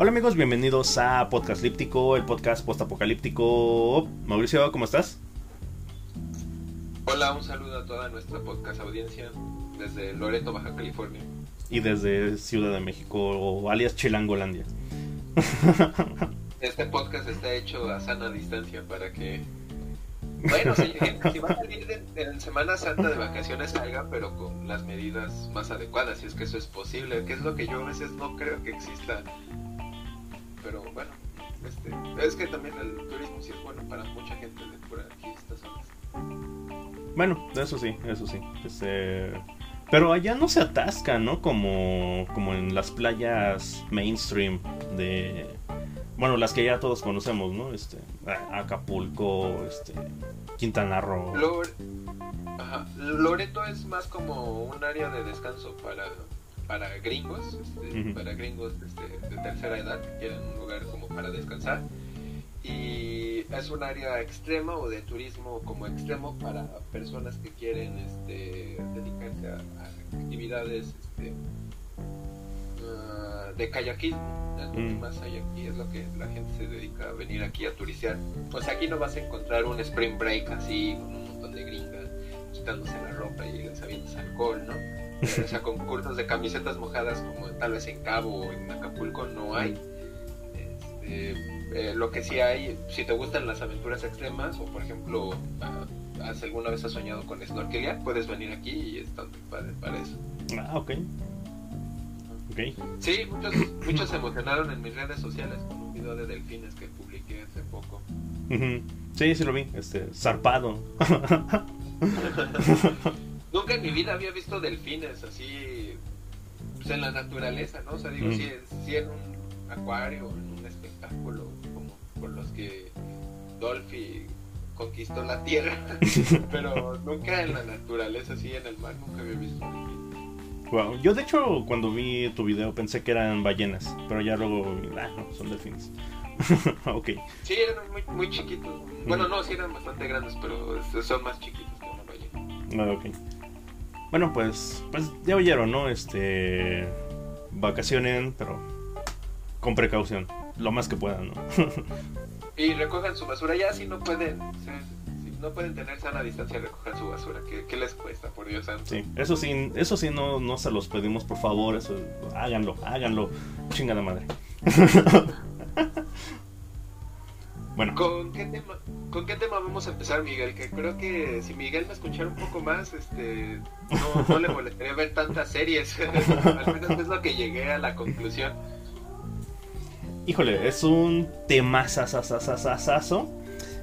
Hola amigos, bienvenidos a Podcast Líptico, el podcast postapocalíptico. Mauricio, ¿cómo estás? Hola, un saludo a toda nuestra podcast audiencia desde Loreto, Baja California. Y desde Ciudad de México, alias Chilangolandia. Este podcast está hecho a sana distancia para que bueno, si, si va a salir en, Semana Santa de vacaciones, salga, pero con las medidas más adecuadas, si es que eso es posible, que es lo que yo a veces no creo que exista. Pero bueno, este, es que también el turismo sí es bueno para mucha gente de por aquí, estas zonas. Bueno, eso sí, eso sí. Este, pero allá no se atasca, ¿no? Como, como en las playas mainstream de bueno, las que ya todos conocemos, ¿no? Este, Acapulco, este, Quintana Roo. Loreto es más como un área de descanso para, para gringos, este, para gringos este, de tercera edad que quieren un lugar como para descansar. Y es un área extrema o de turismo como extremo para personas que quieren este, dedicarse a, actividades este, uh, de kayakismo lo mm. más hay aquí es lo que la gente se dedica a venir aquí a turistear. Pues aquí no vas a encontrar un spring break así, con un montón de gringas quitándose la ropa y avientas alcohol, ¿no? O sea, concursos de camisetas mojadas como tal vez en Cabo o en Acapulco no hay. Este, eh, lo que sí hay, si te gustan las aventuras extremas o por ejemplo, uh, alguna vez has soñado con snorkelear, puedes venir aquí y está muy padre para eso. Ah, ok. Sí, muchos, muchos se emocionaron en mis redes sociales con un video de delfines que publiqué hace poco. Sí, sí lo vi, este, zarpado. Nunca en mi vida había visto delfines así pues, en la naturaleza, ¿no? O sea, digo, sí, en un acuario, en un espectáculo, como por los que Dolphy conquistó la tierra, pero nunca en la naturaleza, así en el mar, nunca había visto delfines. Wow. Yo de hecho cuando vi tu video pensé que eran ballenas, pero ya luego, ah, no, son delfines. ok. Sí, eran muy, muy chiquitos. Bueno, no, sí eran bastante grandes, pero son más chiquitos que una ballena. Ah, ok. Bueno, pues, pues ya oyeron, ¿no? Este, vacacionen, pero con precaución, lo más que puedan, ¿no? y recojan su basura ya si no pueden no pueden tener sana distancia y recoger su basura. ¿Qué, les cuesta, por Dios santo? Sí, eso sí, eso sí no, no se los pedimos, por favor. Eso, háganlo, háganlo. Chingada madre. bueno. ¿Con qué, tema, ¿Con qué tema vamos a empezar, Miguel? Que creo que si Miguel me escuchara un poco más, este, no, no le molestaría ver tantas series. Al menos es lo que llegué a la conclusión. Híjole, es un tema sasasasasaso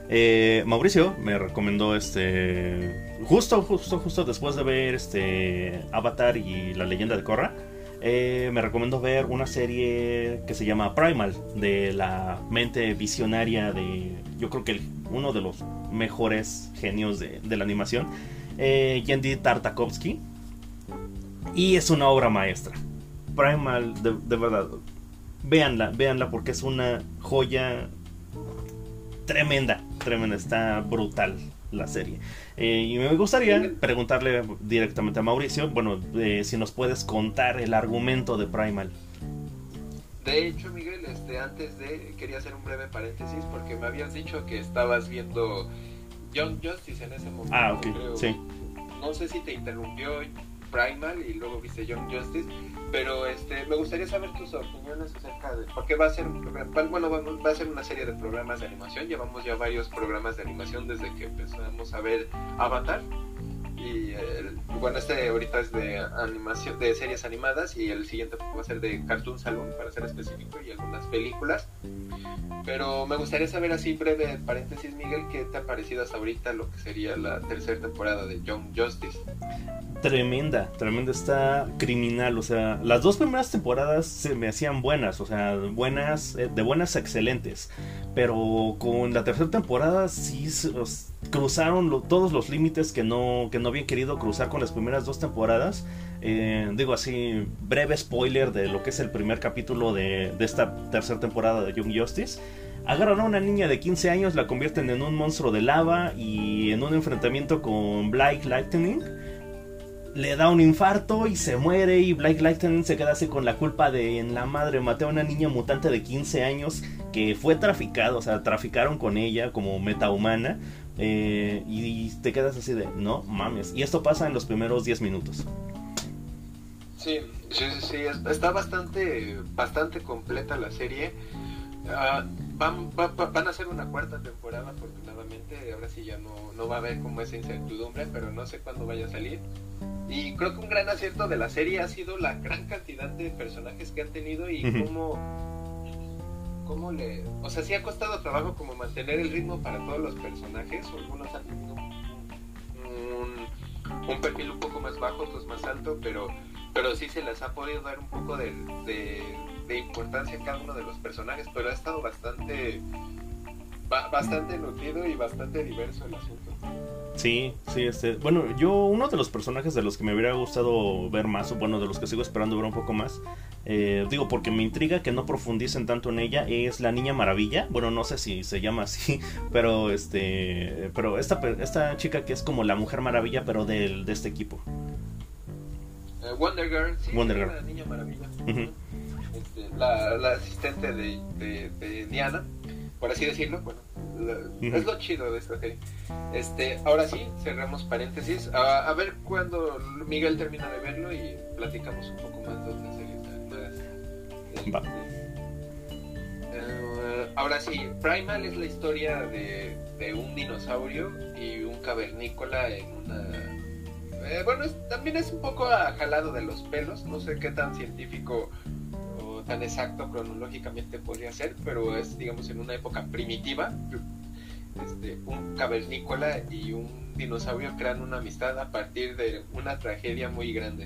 eh, Mauricio me recomendó este. Justo, justo, justo después de ver este Avatar y la leyenda de Korra. Eh, me recomendó ver una serie que se llama Primal, de la mente visionaria de, yo creo que uno de los mejores genios de, la animación, eh, Tartakovsky. Y es una obra maestra. Primal, de, de verdad, véanla, véanla porque es una joya tremenda, tremenda, está brutal la serie. Eh, y me gustaría preguntarle directamente a Mauricio, bueno, eh, si nos puedes contar el argumento de Primal. De hecho, Miguel, este, antes de quería hacer un breve paréntesis porque me habías dicho que estabas viendo Young Justice en ese momento. Ah, ok, sí. No sé si te interrumpió Primal y luego viste Young Justice, pero este, me gustaría saber tus opiniones acerca de, porque va a ser, bueno, va a ser una serie de programas de animación, llevamos ya varios programas de animación desde que empezamos a ver Avatar, y bueno, este ahorita es de animación, de series animadas, y el siguiente va a ser de Cartoon Saloon, para ser específico, y algunas películas. Pero me gustaría saber así breve paréntesis, Miguel, ¿qué te ha parecido hasta ahorita lo que sería la tercera temporada de Young Justice? Tremenda, tremenda, está criminal, o sea, las dos primeras temporadas se me hacían buenas, o sea, buenas, eh, de buenas a excelentes, pero con la tercera temporada sí cruzaron todos los límites que no, que no habían querido cruzar con las primeras dos temporadas. Eh, digo así, breve spoiler de lo que es el primer capítulo de, de esta tercera temporada de Young Justice. Agarran a una niña de 15 años, la convierten en un monstruo de lava y en un enfrentamiento con Black Lightning le da un infarto y se muere y Blake Lighten se queda así con la culpa de en la madre maté a una niña mutante de 15 años que fue traficada, o sea, traficaron con ella como metahumana eh, y te quedas así de, no mames. Y esto pasa en los primeros 10 minutos. Sí, sí, sí, está bastante, bastante completa la serie. Ah, van, van a hacer una cuarta temporada, afortunadamente. Ahora sí ya no, no va a haber como esa incertidumbre, pero no sé cuándo vaya a salir. Y creo que un gran acierto de la serie ha sido la gran cantidad de personajes que han tenido y cómo, cómo le... O sea, sí ha costado trabajo como mantener el ritmo para todos los personajes. Algunos han tenido un, perfil un poco más bajo, otros más alto, pero, pero sí se les ha podido dar un poco de importancia a cada uno de los personajes, pero ha estado bastante bastante nutrido y bastante diverso el asunto. Sí, sí, este. Bueno, yo, uno de los personajes de los que me hubiera gustado ver más, o bueno, de los que sigo esperando ver un poco más, eh, digo, porque me intriga que no profundicen tanto en ella, es la Niña Maravilla. Bueno, no sé si se llama así, pero este. Pero esta, esta chica que es como la Mujer Maravilla, pero de, de este equipo. Eh, Wonder Girl, sí, Wonder Girl. la Niña Maravilla. este, la, la, asistente de, de, de Diana por así decirlo, bueno, es lo chido de esta serie. Este, ahora sí, cerramos paréntesis. A, ver cuando Miguel termina de verlo y platicamos un poco más de otras series. Este, uh, ahora sí, Primal es la historia de, de, un dinosaurio y un cavernícola en una... Eh, bueno, también es un poco jalado de los pelos, no sé qué tan científico tan exacto cronológicamente podría ser, pero es, digamos, en una época primitiva. Este, un cavernícola y un dinosaurio crean una amistad a partir de una tragedia muy grande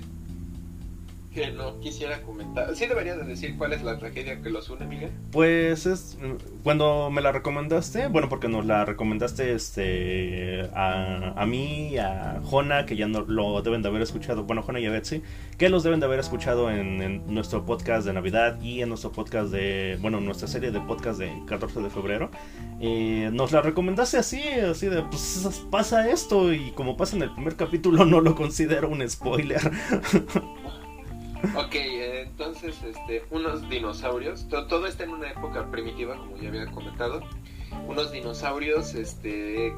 que no quisiera comentar. Sí debería de decir cuál es la tragedia que los une, Miguel. Pues es cuando me la recomendaste, bueno, porque nos la recomendaste este a, a mí, a Jona, que ya no lo deben de haber escuchado, bueno, Jona y a Betsy, que los deben de haber escuchado en, nuestro podcast de Navidad y en nuestro podcast de, bueno, nuestra serie de podcast de 14 de febrero. Eh, nos la recomendaste así, así de, pues pasa esto y como pasa en el primer capítulo no lo considero un spoiler. Ok, entonces, este, unos dinosaurios, todo, está en una época primitiva, como ya había comentado. Unos dinosaurios, este,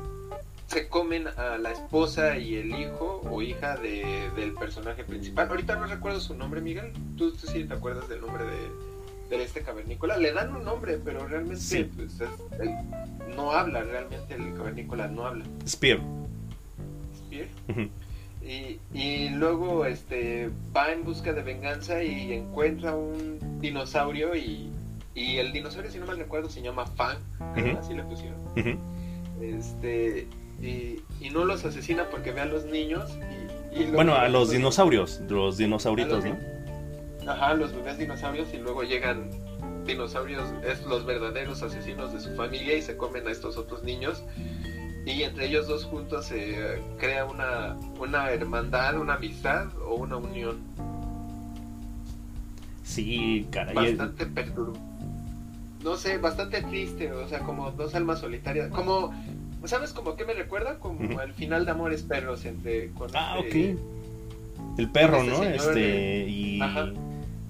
se comen a la esposa y el hijo o hija de, del personaje principal. Ahorita no recuerdo su nombre, Miguel. ¿Tú, tú sí te acuerdas del nombre de, de, este cavernícola? Le dan un nombre, pero realmente pues, no habla, realmente el cavernícola no habla. Spear. Spear. Y, luego este va en busca de venganza y encuentra un dinosaurio y, el dinosaurio si no mal recuerdo se llama Fang, así le pusieron. Este y, no los asesina porque ve a los niños y, bueno a los dinosaurios, los dinosauritos, ¿no? Ajá, los bebés dinosaurios y luego llegan dinosaurios, es los verdaderos asesinos de su familia y se comen a estos otros niños y entre ellos dos juntos se crea una, una hermandad, una amistad o una unión. Sí, caray. Bastante perturbador. No sé, bastante triste, o sea, como dos almas solitarias. Como, ¿sabes como qué me recuerda? Como el final de Amores Perros entre... ah, este, ok. El perro, este ¿no? Este, y... Ajá.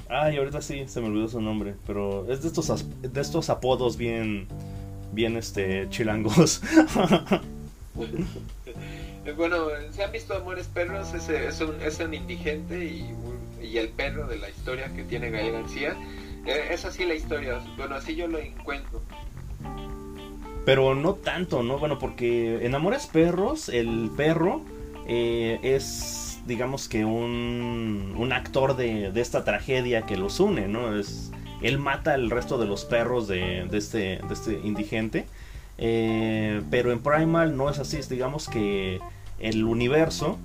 Ay, ahorita sí, se me olvidó su nombre, pero es de estos, de estos apodos bien bien este chilangos. bueno, se han visto Amores Perros, es, es, un, es un indigente y, y, el perro de la historia que tiene Gael García. Eh, es así la historia, bueno, así yo lo encuentro. Pero no tanto, ¿no? Bueno, porque en Amores Perros, el perro eh, es, digamos que un, un actor de, de esta tragedia que los une, ¿no? Es él mata al resto de los perros de, este, este indigente. Eh, pero en Primal no es así, es digamos que el universo,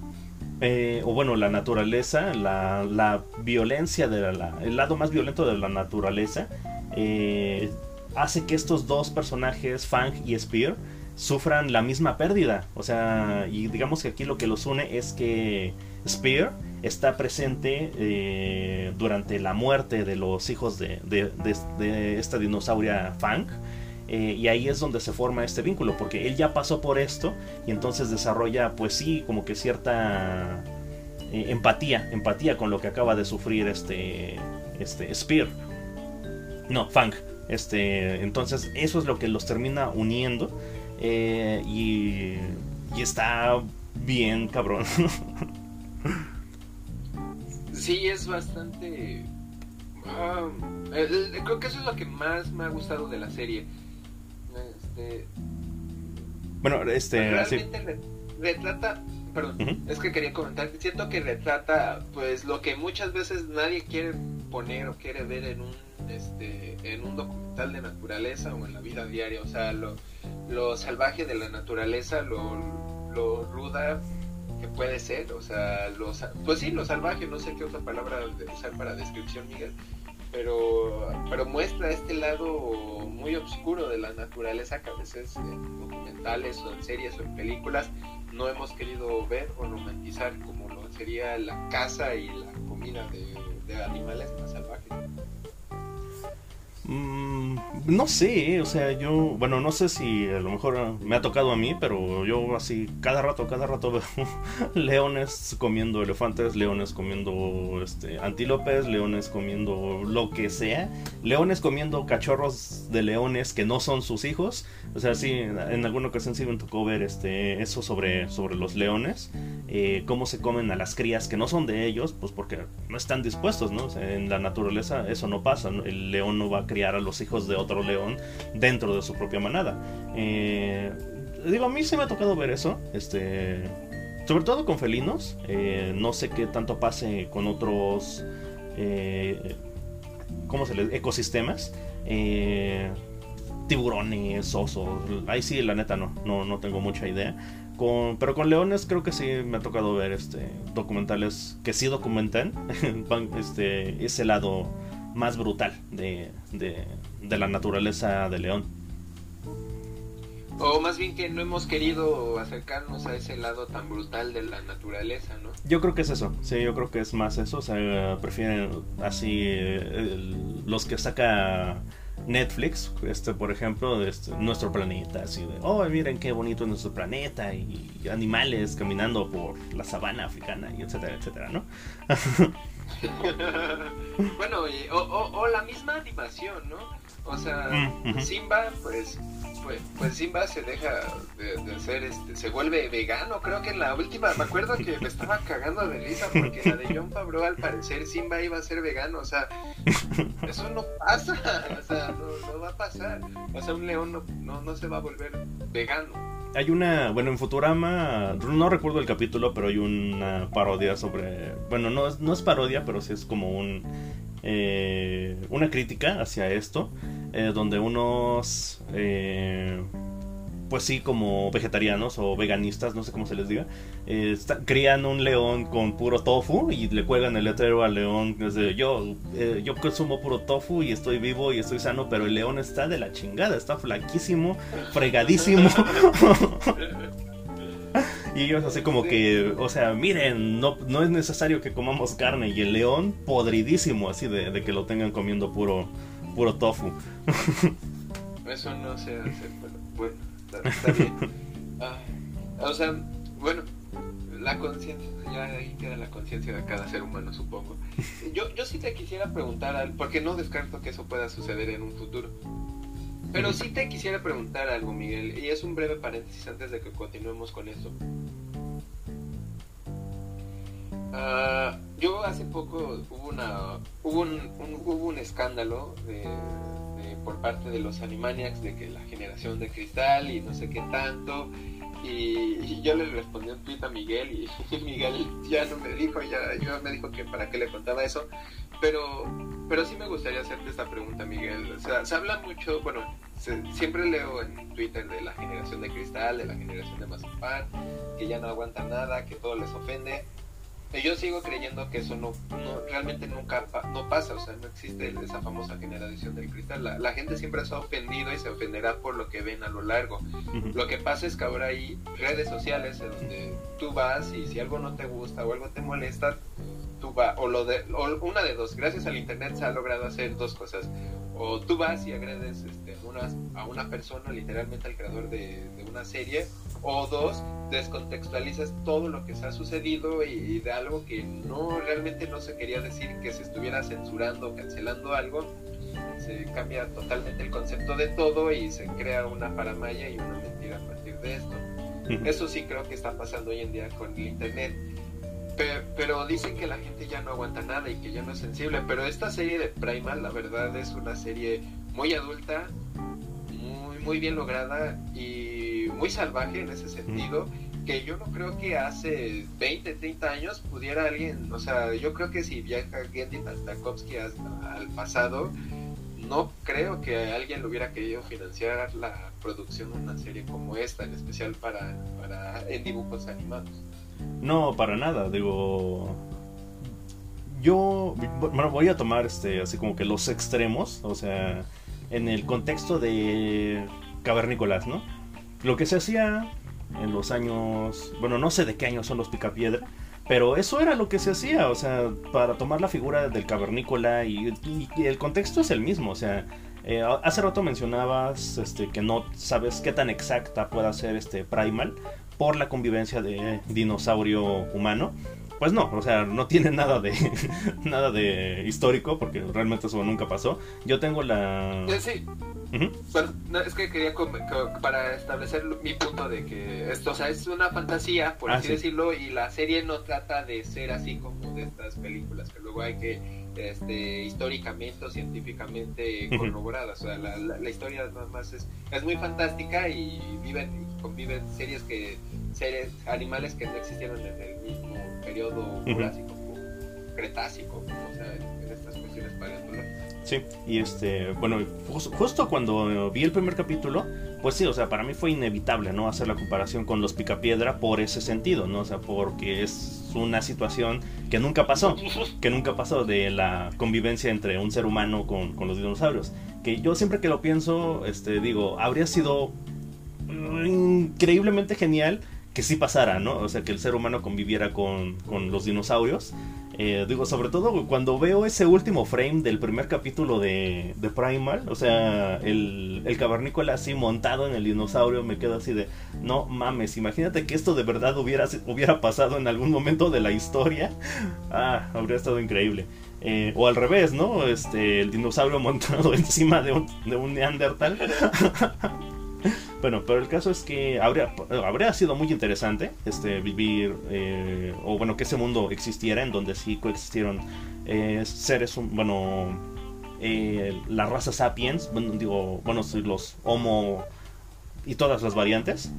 eh, o bueno, la naturaleza, la, violencia, de el lado más violento de la naturaleza, eh, hace que estos dos personajes, Fang y Spear, sufran la misma pérdida. O sea, y digamos que aquí lo que los une es que Spear está presente eh, durante la muerte de los hijos de, esta dinosauria Fang. Eh, y ahí es donde se forma este vínculo, porque él ya pasó por esto y entonces desarrolla, pues sí, como que cierta eh, empatía, empatía con lo que acaba de sufrir este, este Spear. No, Fang. Este, entonces eso es lo que los termina uniendo y, y está bien cabrón. sí, es bastante... Ah, creo que eso es lo que más me ha gustado de la serie. Este, bueno, este... Realmente retrata perdón, es que quería comentar, siento que retrata pues lo que muchas veces nadie quiere poner o quiere ver en un este en un documental de naturaleza o en la vida diaria, o sea, lo, lo salvaje de la naturaleza, lo, lo ruda que puede ser, o sea, lo, pues sí, lo salvaje, no sé qué otra palabra usar para descripción, Miguel, pero, pero muestra este lado muy oscuro de la naturaleza que a veces en documentales o en series o en películas no hemos querido ver o romantizar como lo sería la caza y la comida de, de animales más salvajes. Mm, no sé, eh, o sea, yo, bueno, no sé si a lo mejor me ha tocado a mí, pero yo así, cada rato, cada rato veo leones comiendo elefantes, leones comiendo este, antílopes, leones comiendo lo que sea, leones comiendo cachorros de leones que no son sus hijos. O sea, sí, en alguna ocasión sí me tocó ver este, eso sobre, sobre los leones, eh, cómo se comen a las crías que no son de ellos, pues porque no están dispuestos, ¿no? en la naturaleza eso no pasa, el león no va a a los hijos de otro león dentro de su propia manada. Eh, digo, a mí sí me ha tocado ver eso, este, sobre todo con felinos. Eh, no sé qué tanto pase con otros, eh, ¿cómo se les? Ecosistemas. tiburones, osos. Ahí sí, la neta no, no, no tengo mucha idea. Con, pero con leones creo que sí me ha tocado ver este documentales que sí documentan este ese lado más brutal de, de, la naturaleza de León. O más bien que no hemos querido acercarnos a ese lado tan brutal de la naturaleza, ¿no? Yo creo que es eso, sí, yo creo que es más eso, o sea, prefieren así los que saca Netflix, este por ejemplo, de este, nuestro planeta, así de, oh, miren qué bonito es nuestro planeta y animales caminando por la sabana africana y etcétera, etcétera, ¿no? bueno, o, la misma animación, ¿no? O sea, mm, Simba, pues, pues, pues, Simba se deja de, hacer, este, se vuelve vegano. Creo que en la última, me acuerdo que me estaba cagando de risa porque la de John Favreau, al parecer, Simba iba a ser vegano. O sea, eso no pasa, o sea, no, va a pasar. O sea, un león no, no, no se va a volver vegano hay una, bueno, en Futurama, no recuerdo el capítulo, pero hay una parodia sobre, bueno, no, no es parodia, pero sí es como un, eh, una crítica hacia esto, eh, donde unos, eh, pues sí, como vegetarianos o veganistas, no sé cómo se les diga, eh, crían un león con puro tofu y le cuelgan el letrero al león. Desde, yo, eh, yo consumo puro tofu y estoy vivo y estoy sano, pero el león está de la chingada, está flaquísimo, fregadísimo. y ellos así como que, o sea, miren, no, no es necesario que comamos carne y el león podridísimo así de, que lo tengan comiendo puro, puro tofu. Eso no se hace, pero bueno. Está, bien. Ah, o sea, bueno, la conciencia, ya ahí queda la conciencia de cada ser humano, supongo. Yo, yo sí te quisiera preguntar, porque no descarto que eso pueda suceder en un futuro. Pero sí te quisiera preguntar algo, Miguel, y es un breve paréntesis antes de que continuemos con eso. Ah, yo hace poco hubo una hubo un, hubo un escándalo de, por parte de los Animaniacs de que la generación de cristal y no sé qué tanto. Y, yo le respondí un tweet a Miguel y, Miguel ya no me dijo, ya, me dijo que para qué le contaba eso. Pero, pero sí me gustaría hacerte esta pregunta, Miguel. O sea, se habla mucho, bueno, siempre leo en Twitter de la generación de cristal, de la generación de mazapán, que ya no aguantan nada, que todo les ofende yo sigo creyendo que eso no, realmente nunca no pasa, o sea, no existe esa famosa generación del cristal. La, gente siempre se ha ofendido y se ofenderá por lo que ven a lo largo. Lo que pasa es que ahora hay redes sociales en donde tú vas y si algo no te gusta o algo te molesta, tú vas, o, lo de, o una de dos, gracias al internet se ha logrado hacer dos cosas. O tú vas y agredes este, a una persona, literalmente al creador de, de una serie, o dos, descontextualizas todo lo que se ha sucedido y, de algo que no realmente no se quería decir que se estuviera censurando o cancelando algo, se cambia totalmente el concepto de todo y se crea una paramaya y una mentira a partir de esto. Eso sí creo que está pasando hoy en día con el Internet. Pero, dicen que la gente ya no aguanta nada y que ya no es sensible. Pero esta serie de Primal, la verdad, es una serie muy adulta, muy, muy bien lograda y muy salvaje en ese sentido. Que yo no creo que hace 20, 30 años pudiera alguien, o sea, yo creo que si viaja Gendy Tartakovsky al pasado, no creo que alguien lo hubiera querido financiar la producción de una serie como esta, en especial para, para en dibujos animados. No, para nada, digo. Yo bueno, voy a tomar este así como que los extremos, o sea, en el contexto de cavernícolas, ¿no? Lo que se hacía en los años, bueno, no sé de qué años son los picapiedra, pero eso era lo que se hacía, o sea, para tomar la figura del cavernícola y, el contexto es el mismo, o sea, eh, hace rato mencionabas este, que no sabes qué tan exacta pueda ser este Primal por la convivencia de dinosaurio humano. Pues no, o sea, no tiene nada de nada de histórico porque realmente eso nunca pasó. Yo tengo la eh, Sí. es que quería para establecer mi punto de que esto, o sea, es una fantasía, por ah, así decirlo, y la serie no trata de ser así como de estas películas que luego hay que este, históricamente o científicamente corroboradas. O sea, la, la, historia nada más es, es muy fantástica y viven y conviven series que seres animales que no existieron en el mismo periodo jurásico o cretácico, o sea, en estas cuestiones paleontológicas. Sí, y este, bueno, justo cuando vi el primer capítulo, pues sí, o sea, para mí fue inevitable, ¿no? Hacer la comparación con los Picapiedra por ese sentido, ¿no? O sea, porque es una situación que nunca pasó, que nunca pasó de la convivencia entre un ser humano con, con los dinosaurios. Que yo siempre que lo pienso, este, digo, habría sido increíblemente genial que sí pasara, ¿no? O sea, que el ser humano conviviera con, con los dinosaurios. Eh, digo, sobre todo cuando veo ese último frame del primer capítulo de, de Primal, o sea, el, el, cavernícola así montado en el dinosaurio, me quedo así de, no mames, imagínate que esto de verdad hubiera, hubiera pasado en algún momento de la historia. Ah, habría estado increíble. Eh, o al revés, ¿no? Este, el dinosaurio montado encima de un, de un Neandertal. Bueno, pero el caso es que habría, habría sido muy interesante este, vivir, eh, o bueno, que ese mundo existiera en donde sí coexistieron eh, seres, bueno, eh, la raza sapiens, bueno, digo, bueno, los homo y todas las variantes,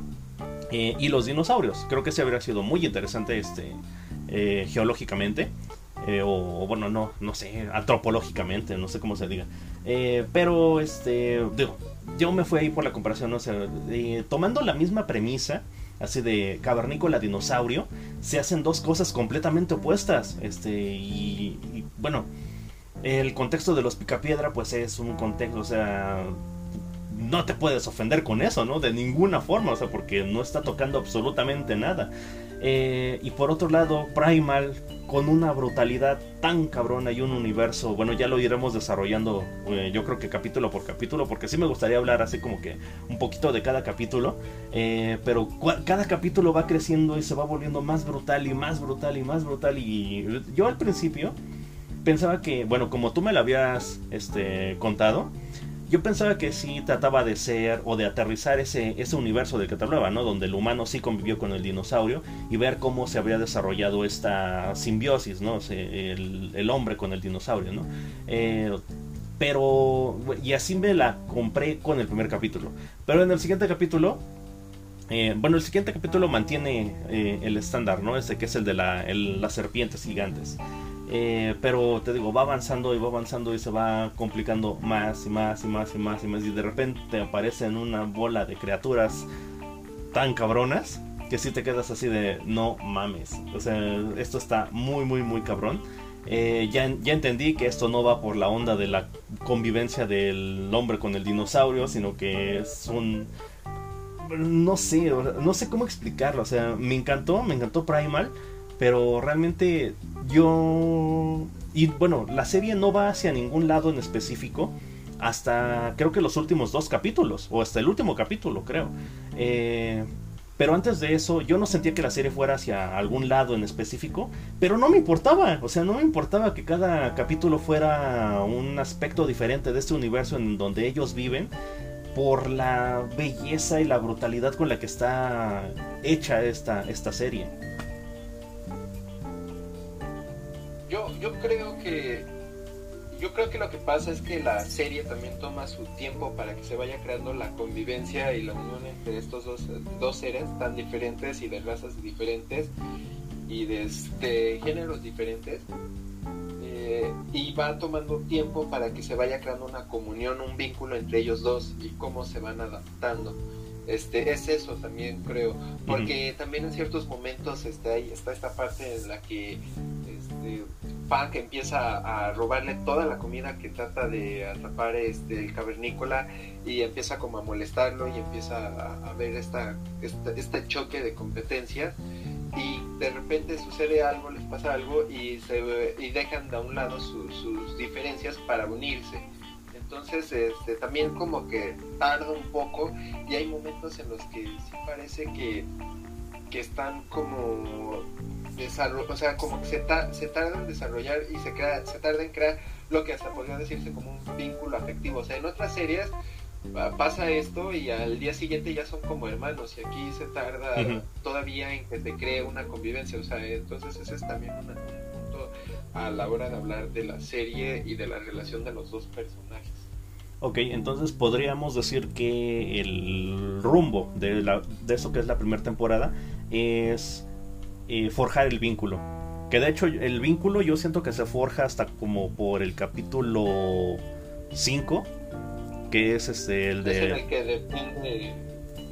y los dinosaurios. Creo que ese habría sido muy interesante este, geológicamente. o, bueno, no, no sé, antropológicamente, no sé cómo se diga. Pero, este, digo, yo me fui ahí por la comparación, o sea, tomando la misma premisa, así de cavernícola dinosaurio, se hacen dos cosas completamente opuestas. Este, y, bueno, el contexto de los picapiedra, pues es un contexto, o sea, no te puedes ofender con eso, ¿no? De ninguna forma, o sea, porque no está tocando absolutamente nada. Eh, y por otro lado, Primal, con una brutalidad tan cabrona y un universo, bueno, ya lo iremos desarrollando, eh, yo creo que capítulo por capítulo, porque sí me gustaría hablar así como que un poquito de cada capítulo, eh, pero cada capítulo va creciendo y se va volviendo más brutal y más brutal y más brutal. Y yo al principio pensaba que, bueno, como tú me lo habías este, contado, yo pensaba que sí trataba de ser o de aterrizar ese, ese universo del que hablaba, ¿no? Donde el humano sí convivió con el dinosaurio y ver cómo se habría desarrollado esta simbiosis, ¿no? el, hombre con el dinosaurio, ¿no? Eh, pero, y así me la compré con el primer capítulo. Pero en el siguiente capítulo, eh, bueno, el siguiente capítulo mantiene eh, el estándar, ¿no? Ese que es el de la, las serpientes gigantes. Eh, pero te digo, va avanzando y va avanzando y se va complicando más y más y más y más y más. Y de repente aparecen una bola de criaturas tan cabronas que si te quedas así de no mames. O sea, esto está muy, muy, muy cabrón. Eh, ya, ya entendí que esto no va por la onda de la convivencia del hombre con el dinosaurio, sino que es un. No sé, no sé cómo explicarlo. O sea, me encantó, me encantó Primal pero realmente yo... Y bueno, la serie no va hacia ningún lado en específico hasta creo que los últimos dos capítulos, o hasta el último capítulo, creo. Eh, Pero antes de eso, yo no sentía que la serie fuera hacia algún lado en específico, pero no me importaba, o sea, no me importaba que cada capítulo fuera un aspecto diferente de este universo en donde ellos viven, por la belleza y la brutalidad con la que está hecha esta, esta serie. Yo, yo creo que yo creo que lo que pasa es que la serie también toma su tiempo para que se vaya creando la convivencia y la unión entre estos dos, dos seres tan diferentes y de razas diferentes y de este, géneros diferentes. Eh, y va tomando tiempo para que se vaya creando una comunión, un vínculo entre ellos dos y cómo se van adaptando. Este, es eso también creo, porque también en ciertos momentos está, está esta parte en la que este, Punk empieza a robarle toda la comida que trata de atrapar este, el cavernícola y empieza como a molestarlo y empieza a, ver esta, este choque de competencias y de repente sucede algo, les pasa algo y, se, y dejan de un lado sus diferencias para unirse. Entonces este, también como que tarda un poco y hay momentos en los que sí parece que, que están como o sea, como que se, se tarda en desarrollar y se, crea, se tarda en crear lo que hasta podría decirse como un vínculo afectivo. O sea, en otras series pasa esto y al día siguiente ya son como hermanos y aquí se tarda todavía en que se cree una convivencia. O sea, entonces ese es también un punto a la hora de hablar de la serie y de la relación de los dos personajes. Ok, entonces podríamos decir que el rumbo de, la, de eso que es la primera temporada es forjar el vínculo. Que de hecho el vínculo yo siento que se forja hasta como por el capítulo 5, que es este el de... en el que defiende,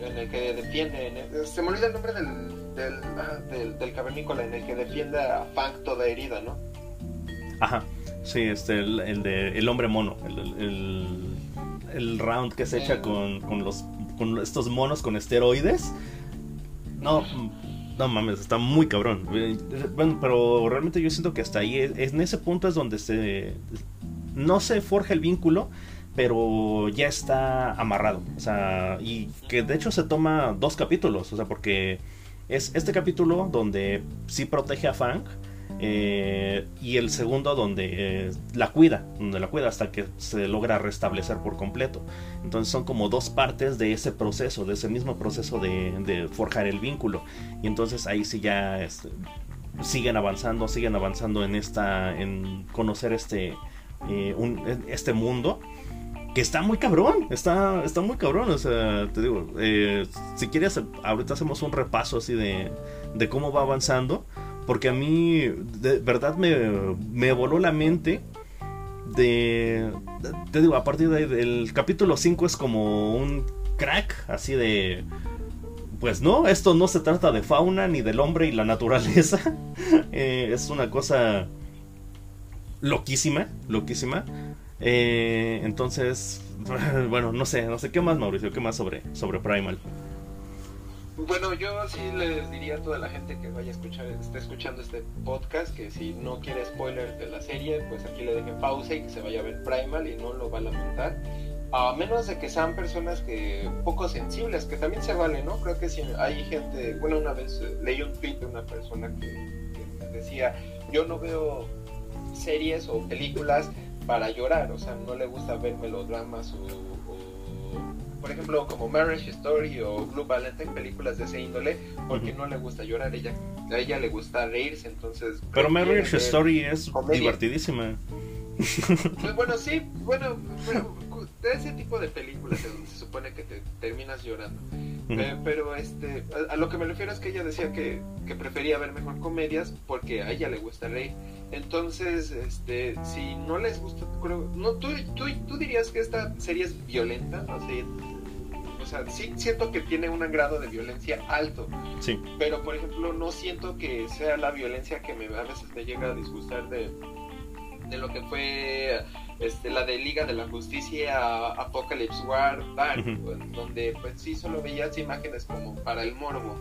en el que defiende, se me olvida el nombre del, del, ah, del, cavernícola, en el que defiende a Fang toda herida, ¿no? Ajá, sí, este, el, de el hombre mono, el, el, round que se echa con, con, los, con estos monos con esteroides. No, no mames, está muy cabrón. Bueno, pero realmente yo siento que hasta ahí, en ese punto es donde se... No se forja el vínculo, pero ya está amarrado. O sea, y que de hecho se toma dos capítulos. O sea, porque es este capítulo donde sí protege a Fang eh, y el segundo donde eh, la cuida, donde la cuida hasta que se logra restablecer por completo. Entonces son como dos partes de ese proceso, de ese mismo proceso de, forjar el vínculo. Y entonces ahí sí ya este, siguen avanzando, siguen avanzando en esta, en conocer este, eh, este mundo. Que está muy cabrón, está, está muy cabrón. O sea, te digo, si quieres, ahorita hacemos un repaso así de, de cómo va avanzando porque a mí, de verdad, me, voló la mente de... Te digo, a partir del capítulo 5 es como un crack, así de... Pues no, esto no se trata de fauna ni del hombre y la naturaleza. Eh, es una cosa loquísima, loquísima. Eh, entonces, bueno, no sé, no sé qué más, Mauricio, qué más sobre, sobre Primal. Bueno, yo sí les diría a toda la gente que vaya a escuchar, esté escuchando este podcast, que si no quiere spoiler de la serie, pues aquí le dejen pausa y que se vaya a ver Primal y no lo va a lamentar. A menos de que sean personas que poco sensibles, que también se vale, ¿no? Creo que si hay gente, bueno, una vez eh, leí un tweet de una persona que, decía, yo no veo series o películas para llorar, o sea, no le gusta ver melodramas o por ejemplo, como Marriage Story o Blue Valentine, películas de ese índole, porque no le gusta llorar, ella, a ella le gusta reírse, entonces... Pero Marriage Story es divertidísima. Pues bueno, sí, bueno, de ese tipo de películas en donde se supone que te terminas llorando. Eh, pero este, a, lo que me refiero es que ella decía que, que, prefería ver mejor comedias porque a ella le gusta reír. Entonces, este, si no les gusta, creo, no, ¿tú, tú, tú dirías que esta serie es violenta, no sé, o sea, sí siento que tiene un grado de violencia alto. Sí. Pero, por ejemplo, no siento que sea la violencia que me, a veces me llega a disgustar de, de lo que fue este, la de Liga de la Justicia Apocalypse War donde pues sí solo veías imágenes como para el morbo.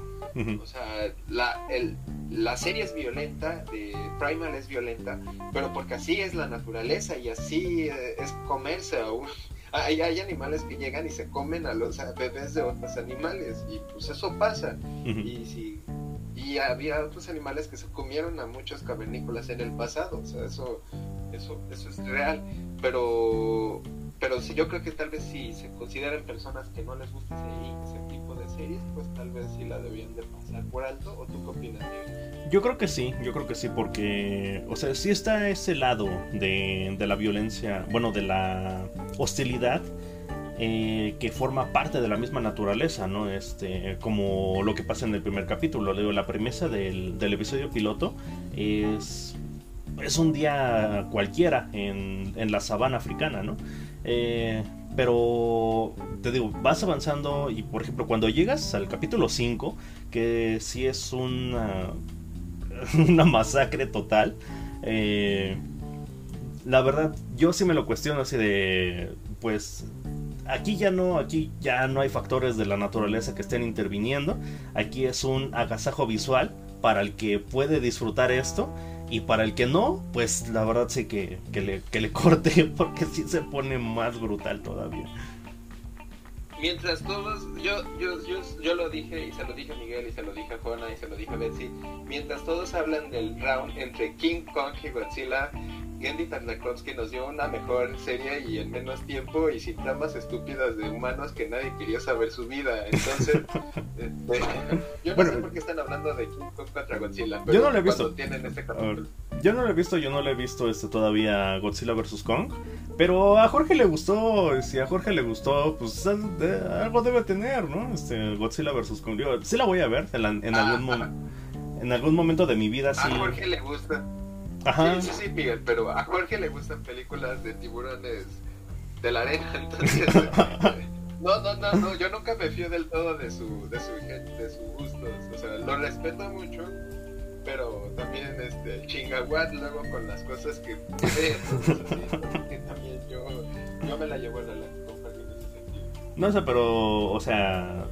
O sea, la, el, la serie es violenta, de Primal es violenta, pero porque así es la naturaleza y así eh, es comerse a un, hay, hay animales que llegan y se comen a los bebés de otros animales y pues eso pasa. Y si y había otros animales que se comieron a muchos cavernícolas en el pasado, o sea, eso eso eso es real, pero pero si yo creo que tal vez si se consideran personas que no les gusta ese, series, pues tal vez sí la debían de pasar por alto, ¿o tú qué opinas? Yo creo que sí, yo creo que sí, porque, o sea, sí está ese lado de, de la violencia, bueno, de la hostilidad eh, que forma parte de la misma naturaleza, ¿no? Este, como lo que pasa en el primer capítulo. Digo, la premisa del, del episodio piloto es, es un día cualquiera en, en la sabana africana, ¿no? Eh, pero te digo, vas avanzando y por ejemplo cuando llegas al capítulo 5, que sí es una, una masacre total, eh, la verdad yo sí me lo cuestiono así de, pues aquí ya no, aquí ya no hay factores de la naturaleza que estén interviniendo, aquí es un agasajo visual para el que puede disfrutar esto y para el que no, pues la verdad sí que, que, le, que le corte porque sí se pone más brutal todavía. Mientras todos, yo, yo, yo, yo lo dije y se lo dije a Miguel y se lo dije a Juana y se lo dije a Betsy, mientras todos hablan del round entre King Kong y Godzilla, Gendy Tarnakovsky nos dio una mejor serie y en menos tiempo y sin tramas estúpidas de humanos que nadie quería saber su vida. Entonces, este, yo no Bueno. sé por qué están hablando de King Kong contra Godzilla. Pero Yo no lo he visto. Tienen este capítulo. yo no lo he visto, yo no lo he visto este todavía Godzilla vs. Kong. Pero a Jorge le gustó, si a Jorge le gustó, pues algo debe tener, ¿no? Este Godzilla vs. Kong. Digo, sí la voy a ver en, la- en Ah, algún, ajá. mom- en algún momento de mi vida, sí. A Jorge le gusta. Ajá. Sí, sí, sí, Miguel, pero a Jorge le gustan películas de tiburones de la arena, entonces... No, no, no, no, yo nunca me fío del todo de su, de su, de sus gustos, o sea, lo respeto mucho, pero también este, el chingaguat luego con las cosas que ve, entonces así, que también yo, yo me la llevo en la con Jorge en ese sentido. No sé, pero, o sea,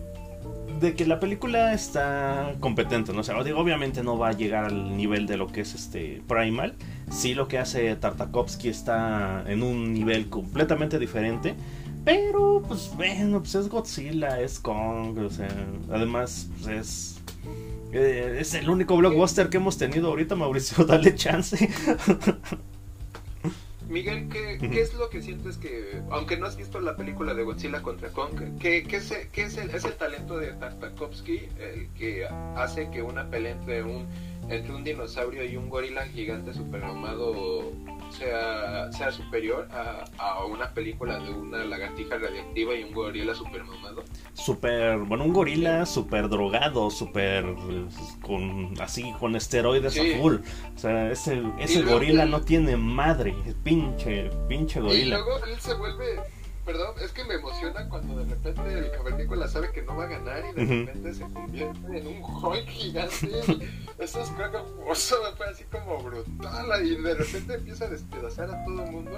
de que la película está competente, ¿no? O digo, obviamente no va a llegar al nivel de lo que es este Primal. Sí, lo que hace Tartakovsky está en un nivel completamente diferente. Pero, pues, bueno, pues es Godzilla, es Kong, o sea, además, pues es. eh, es el único blockbuster que hemos tenido ahorita, Mauricio, dale chance. Miguel, ¿qué, ¿qué es lo que sientes que, aunque no has visto la película de Godzilla contra Kong, ¿qué, qué, es, qué es, el, es el talento de Tartakovsky el que hace que una pelea entre un, entre un dinosaurio y un gorila gigante superamado sea, sea superior a, a una película de una lagartija radiactiva y un gorila supermamado? Super, bueno, un gorila super drogado, super con así con esteroides Sí. a full. O sea, ese, ese gorila no tiene madre, pinche, pinche Y gorila. luego él se vuelve, perdón, es que me emociona cuando de repente el cavernícola sabe que no va a ganar y de repente se convierte en un Hulk gigante. Eso es eso fue así como brutal y de repente empieza a despedazar a todo el mundo.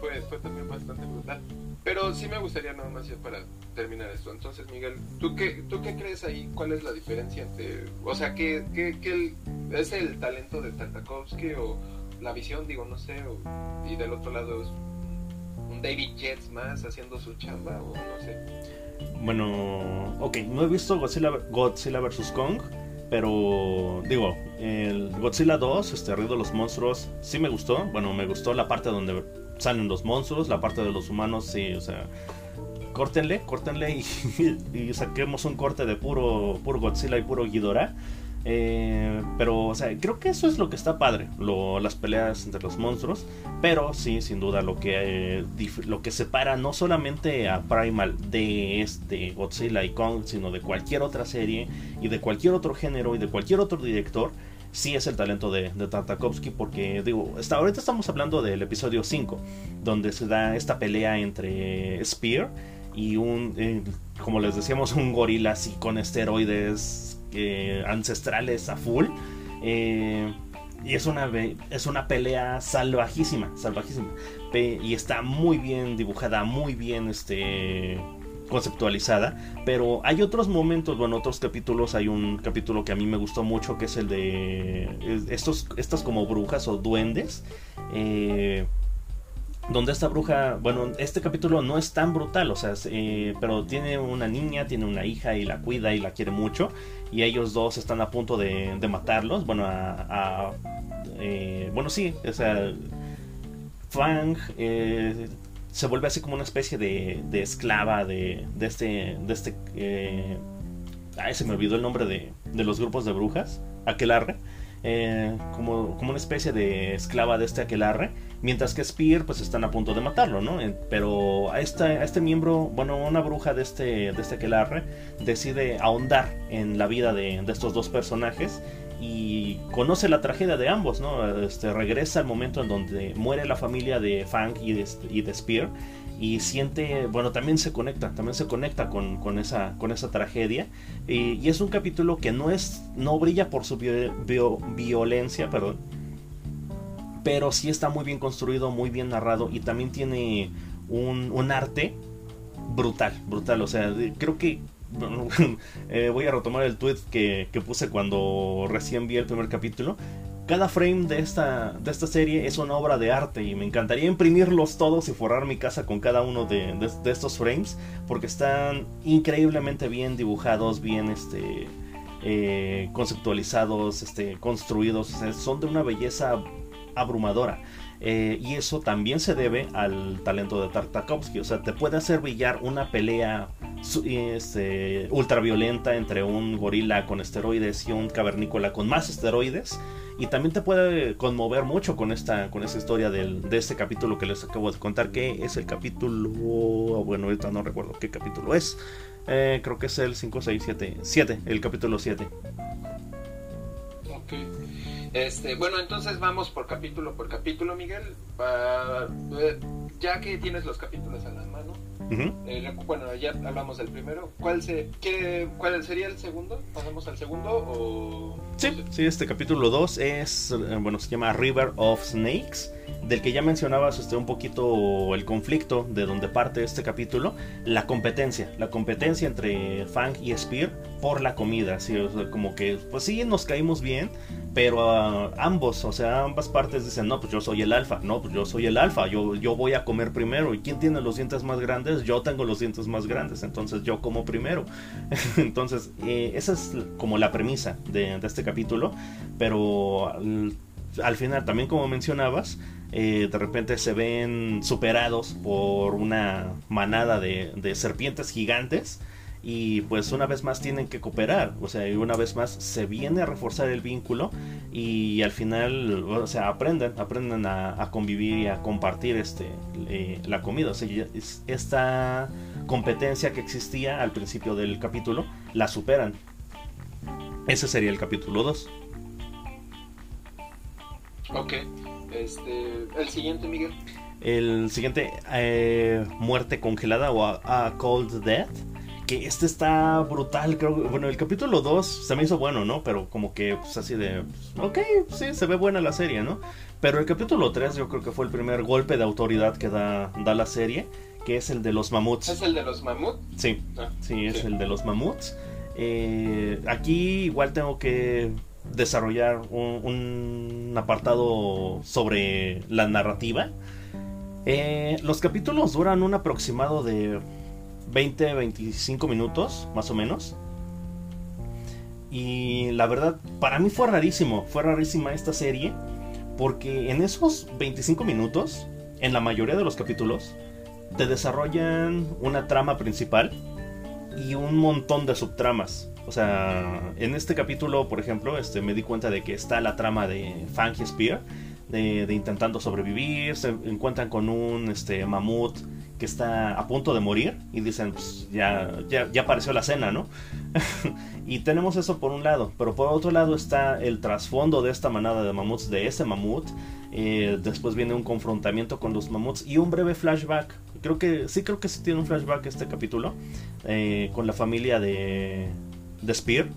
Fue, fue también bastante brutal. Pero sí me gustaría nada más ya para terminar esto. Entonces, Miguel, ¿tú qué, ¿tú qué crees ahí? ¿Cuál es la diferencia entre... O sea, ¿qué, qué, qué es el talento de Tartakovsky o la visión, digo, no sé? o- y del otro lado es un David Jets más haciendo su chamba o no sé. Bueno, ok, no he visto Godzilla, Godzilla vs. Kong, pero digo, el Godzilla 2, este Río de los Monstruos, sí me gustó. Bueno, me gustó la parte donde salen los monstruos, la parte de los humanos, sí, o sea, córtenle, córtenle y, y saquemos un corte de puro, puro Godzilla y puro Ghidorah. Eh, pero, o sea, creo que eso es lo que está padre, las peleas entre los monstruos. Pero sí, sin duda, lo que, eh, lo que separa no solamente a Primal de este Godzilla y Kong, sino de cualquier otra serie y de cualquier otro género y de cualquier otro director, sí es el talento de, de Tartakovsky. Porque, digo, hasta ahorita estamos hablando del episodio 5, donde se da esta pelea entre Spear y un, eh, como les decíamos, un gorila así con esteroides eh, ancestrales a full. Eh, y es una, es una pelea salvajísima, salvajísima. Y está muy bien dibujada, muy bien este, conceptualizada. Pero hay otros momentos, bueno, otros capítulos. Hay un capítulo que a mí me gustó mucho, que es el de es- estos, estas como brujas o duendes. eh, donde esta bruja, bueno, este capítulo no es tan brutal, o sea, eh, pero tiene una niña, tiene una hija y la cuida y la quiere mucho, y ellos dos están a punto de, matarlos, bueno, a, eh, bueno, sí, o sea, Fang eh, se vuelve así como una especie de, de esclava de, de este, de este, ay, se me olvidó el nombre de, de los grupos de brujas, aquelarre. Eh, como, como, una especie de esclava de este aquelarre, mientras que Spear pues están a punto de matarlo, ¿no? pero a, esta, este miembro, bueno, una bruja de este, de este aquelarre decide ahondar en la vida de, estos dos personajes y conoce la tragedia de ambos, ¿no? Este, regresa al momento en donde muere la familia de Fang y de, y de Spear y siente, bueno, también se conecta, también se conecta con, con esa, con esa tragedia. Y, es un capítulo que no es, no brilla por su violencia, perdón, pero sí está muy bien construido, muy bien narrado y también tiene un, arte brutal, brutal. O sea, creo que eh, voy a retomar el tweet que, que, puse cuando recién vi el primer capítulo cada frame de esta, de esta serie es una obra de arte y me encantaría imprimirlos todos y forrar mi casa con cada uno de, estos frames porque están increíblemente bien dibujados, bien este, eh, conceptualizados, este, construidos, son de una belleza abrumadora. Eh, y eso también se debe al talento de Tartakovsky. O sea, te puede hacer brillar una pelea este, ultraviolenta entre un gorila con esteroides y un cavernícola con más esteroides. Y también te puede conmover mucho con esta, con esta historia del, de este capítulo que les acabo de contar, que es el capítulo... Bueno, ahorita no recuerdo qué capítulo es. Eh, creo que es el 5, 6, 7. 7, el capítulo 7. Ok. Este, bueno, entonces vamos por capítulo por capítulo, Miguel. Eh, ya que tienes los capítulos a la mano, eh, bueno, ya hablamos del primero. ¿Cuál, se, qué, ¿Cuál sería el segundo? ¿Pasamos al segundo o...? Sí, sí este capítulo 2 es, eh, bueno, se llama River of Snakes del que ya mencionabas este, un poquito el conflicto de donde parte este capítulo, la competencia, la competencia entre Fang y Spear por la comida, ¿sí? como que, pues sí, nos caímos bien, pero ah, ambos, o sea, ambas partes dicen, no, pues yo soy el alfa, no, pues yo soy el alfa, yo, yo voy a comer primero, ¿y quién tiene los dientes más grandes? Yo tengo los dientes más grandes, entonces yo como primero. entonces, eh, esa es como la premisa de este capítulo, pero al final, también como mencionabas, eh, de repente se ven superados por una manada de, serpientes gigantes y pues una vez más tienen que cooperar, o sea, y una vez más se viene a reforzar el vínculo y al final, o sea, aprenden, aprenden a, convivir y a compartir este, la comida, o sea, esta competencia que existía al principio del capítulo, la superan. Ese sería el capítulo 2. Ok. Este, el siguiente, Miguel. El siguiente, eh, Muerte Congelada o a, Cold Death. Que este está brutal, creo. Bueno, el capítulo 2 se me hizo bueno, ¿no? Pero como que, pues así de. Ok, sí, se ve buena la serie, ¿no? Pero el capítulo 3 yo creo que fue el primer golpe de autoridad que da, da la serie. Que es el de los mamuts. ¿Es el de los mamuts? Sí, ah, sí, es el de los mamuts. Eh, aquí igual tengo que desarrollar un, apartado sobre la narrativa. Eh, los capítulos duran un aproximado de 20-25 minutos, más o menos. Y la verdad, para mí fue rarísimo, fue rarísima esta serie, porque en esos 25 minutos, en la mayoría de los capítulos, te desarrollan una trama principal y un montón de subtramas. O sea, en este capítulo, por ejemplo, este, me di cuenta de que está la trama de Fang Spear, de, intentando sobrevivir, se encuentran con un este, mamut que está a punto de morir y dicen, pues ya, ya, ya apareció la cena, ¿no? y tenemos eso por un lado, pero por otro lado está el trasfondo de esta manada de mamuts, de ese mamut. Eh, después viene un confrontamiento con los mamuts y un breve flashback. Creo que sí, creo que sí tiene un flashback este capítulo eh, con la familia de, de Spear.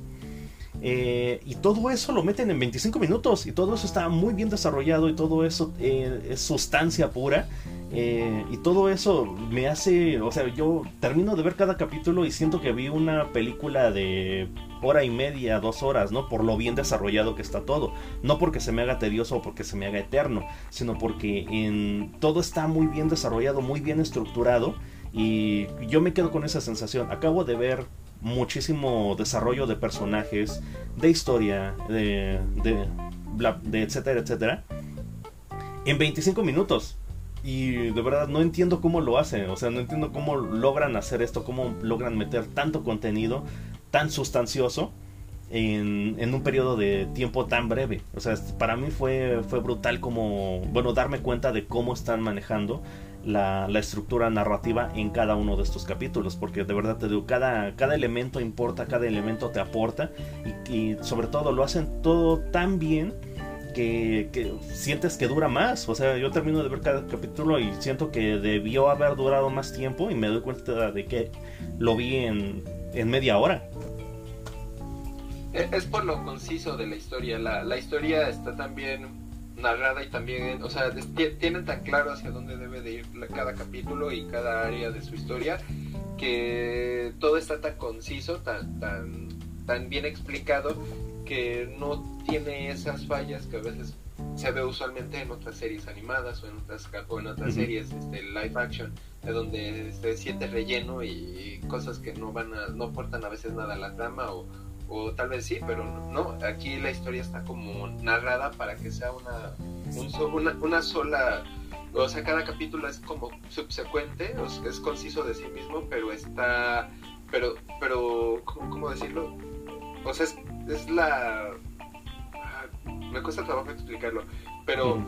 Eh, y todo eso lo meten en 25 minutos y todo eso está muy bien desarrollado y todo eso eh, es sustancia pura Eh, y todo eso me hace, o sea, yo termino de ver cada capítulo y siento que vi una película de hora y media, dos horas, ¿no? Por lo bien desarrollado que está todo. No porque se me haga tedioso o porque se me haga eterno, sino porque en, todo está muy bien desarrollado, muy bien estructurado. Y yo me quedo con esa sensación. Acabo de ver muchísimo desarrollo de personajes, de historia, de, de, etcétera, etcétera. En 25 minutos. Y de verdad no entiendo cómo lo hacen. O sea, no entiendo cómo logran hacer esto, cómo logran meter tanto contenido tan sustancioso en, en, un periodo de tiempo tan breve. O sea, para mí fue, fue brutal como, bueno, darme cuenta de cómo están manejando la, la, estructura narrativa en cada uno de estos capítulos. Porque de verdad te digo, cada, cada elemento importa, cada elemento te aporta y, y sobre todo lo hacen todo tan bien que, sientes que dura más. O sea, yo termino de ver cada capítulo y siento que debió haber durado más tiempo y me doy cuenta de que lo vi en, en media hora. Es por lo conciso de la historia. La, la historia está tan bien narrada y también, o sea, tienen tan claro hacia dónde debe de ir cada capítulo y cada área de su historia que todo está tan conciso, tan, tan, tan bien explicado que no tiene esas fallas que a veces se ve usualmente en otras series animadas o en otras, o en otras series este, live action, de donde se siente relleno y cosas que no van a, no aportan a veces nada a la trama o, o tal vez sí, pero no, aquí la historia está como narrada para que sea una, una, una, sola, o sea, cada capítulo es como subsecuente, es conciso de sí mismo, pero está, pero, pero, ¿cómo, decirlo? O sea, es, es la... Ah, me cuesta trabajo explicarlo, pero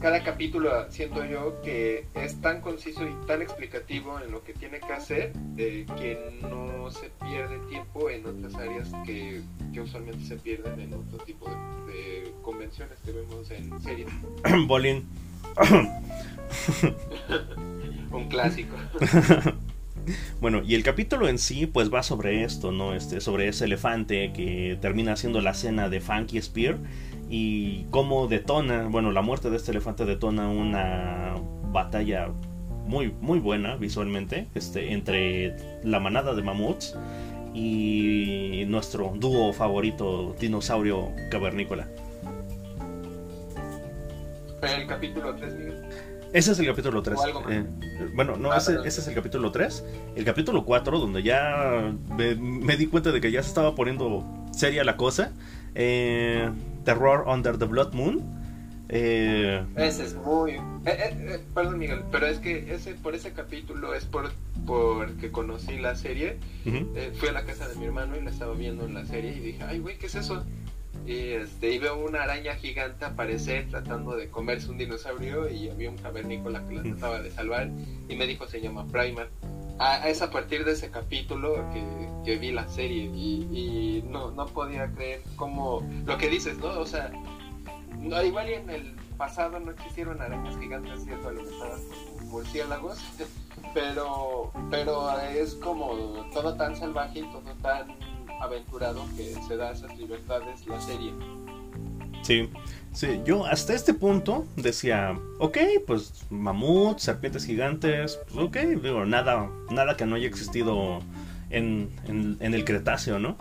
cada capítulo siento yo que es tan conciso y tan explicativo en lo que tiene que hacer eh, que no se pierde tiempo en otras áreas que, usualmente se pierden en otro tipo de, convenciones que vemos en series. Bolín. Un clásico. Bueno, y el capítulo en sí, pues va sobre esto, ¿no? Este, sobre ese elefante que termina siendo la cena de Funky Spear y cómo detona, bueno, la muerte de este elefante detona una batalla muy, muy buena visualmente, este, entre la manada de mamuts y nuestro dúo favorito, dinosaurio cavernícola. El capítulo 3, Miguel. Ese es el capítulo 3. Eh, bueno, no, ah, ese, es el capítulo 3. El capítulo 4, donde ya me, di cuenta de que ya se estaba poniendo seria la cosa. Eh, Terror Under the Blood Moon. Eh, ese es muy... perdón Miguel, pero es que ese por ese capítulo es por porque conocí la serie. fui a la casa de mi hermano y la estaba viendo en la serie y dije, ay güey, ¿qué es eso? y, este, y veo una araña gigante aparecer tratando de comerse un dinosaurio y había un cavernícola que la trataba de salvar y me dijo se llama Primal. Ah, es a partir de ese capítulo que, vi la serie y, no, no podía creer cómo lo que dices, ¿no? O sea, no, igual y en el pasado no existieron arañas gigantes cierto alimentadas por murciélagos, pero, pero es como todo tan salvaje y todo tan aventurado que se da esas libertades la serie. Sí, sí, yo hasta este punto decía, ok, pues mamut, serpientes gigantes, pues ok, digo, nada, nada que no haya existido en, el Cretáceo, ¿no?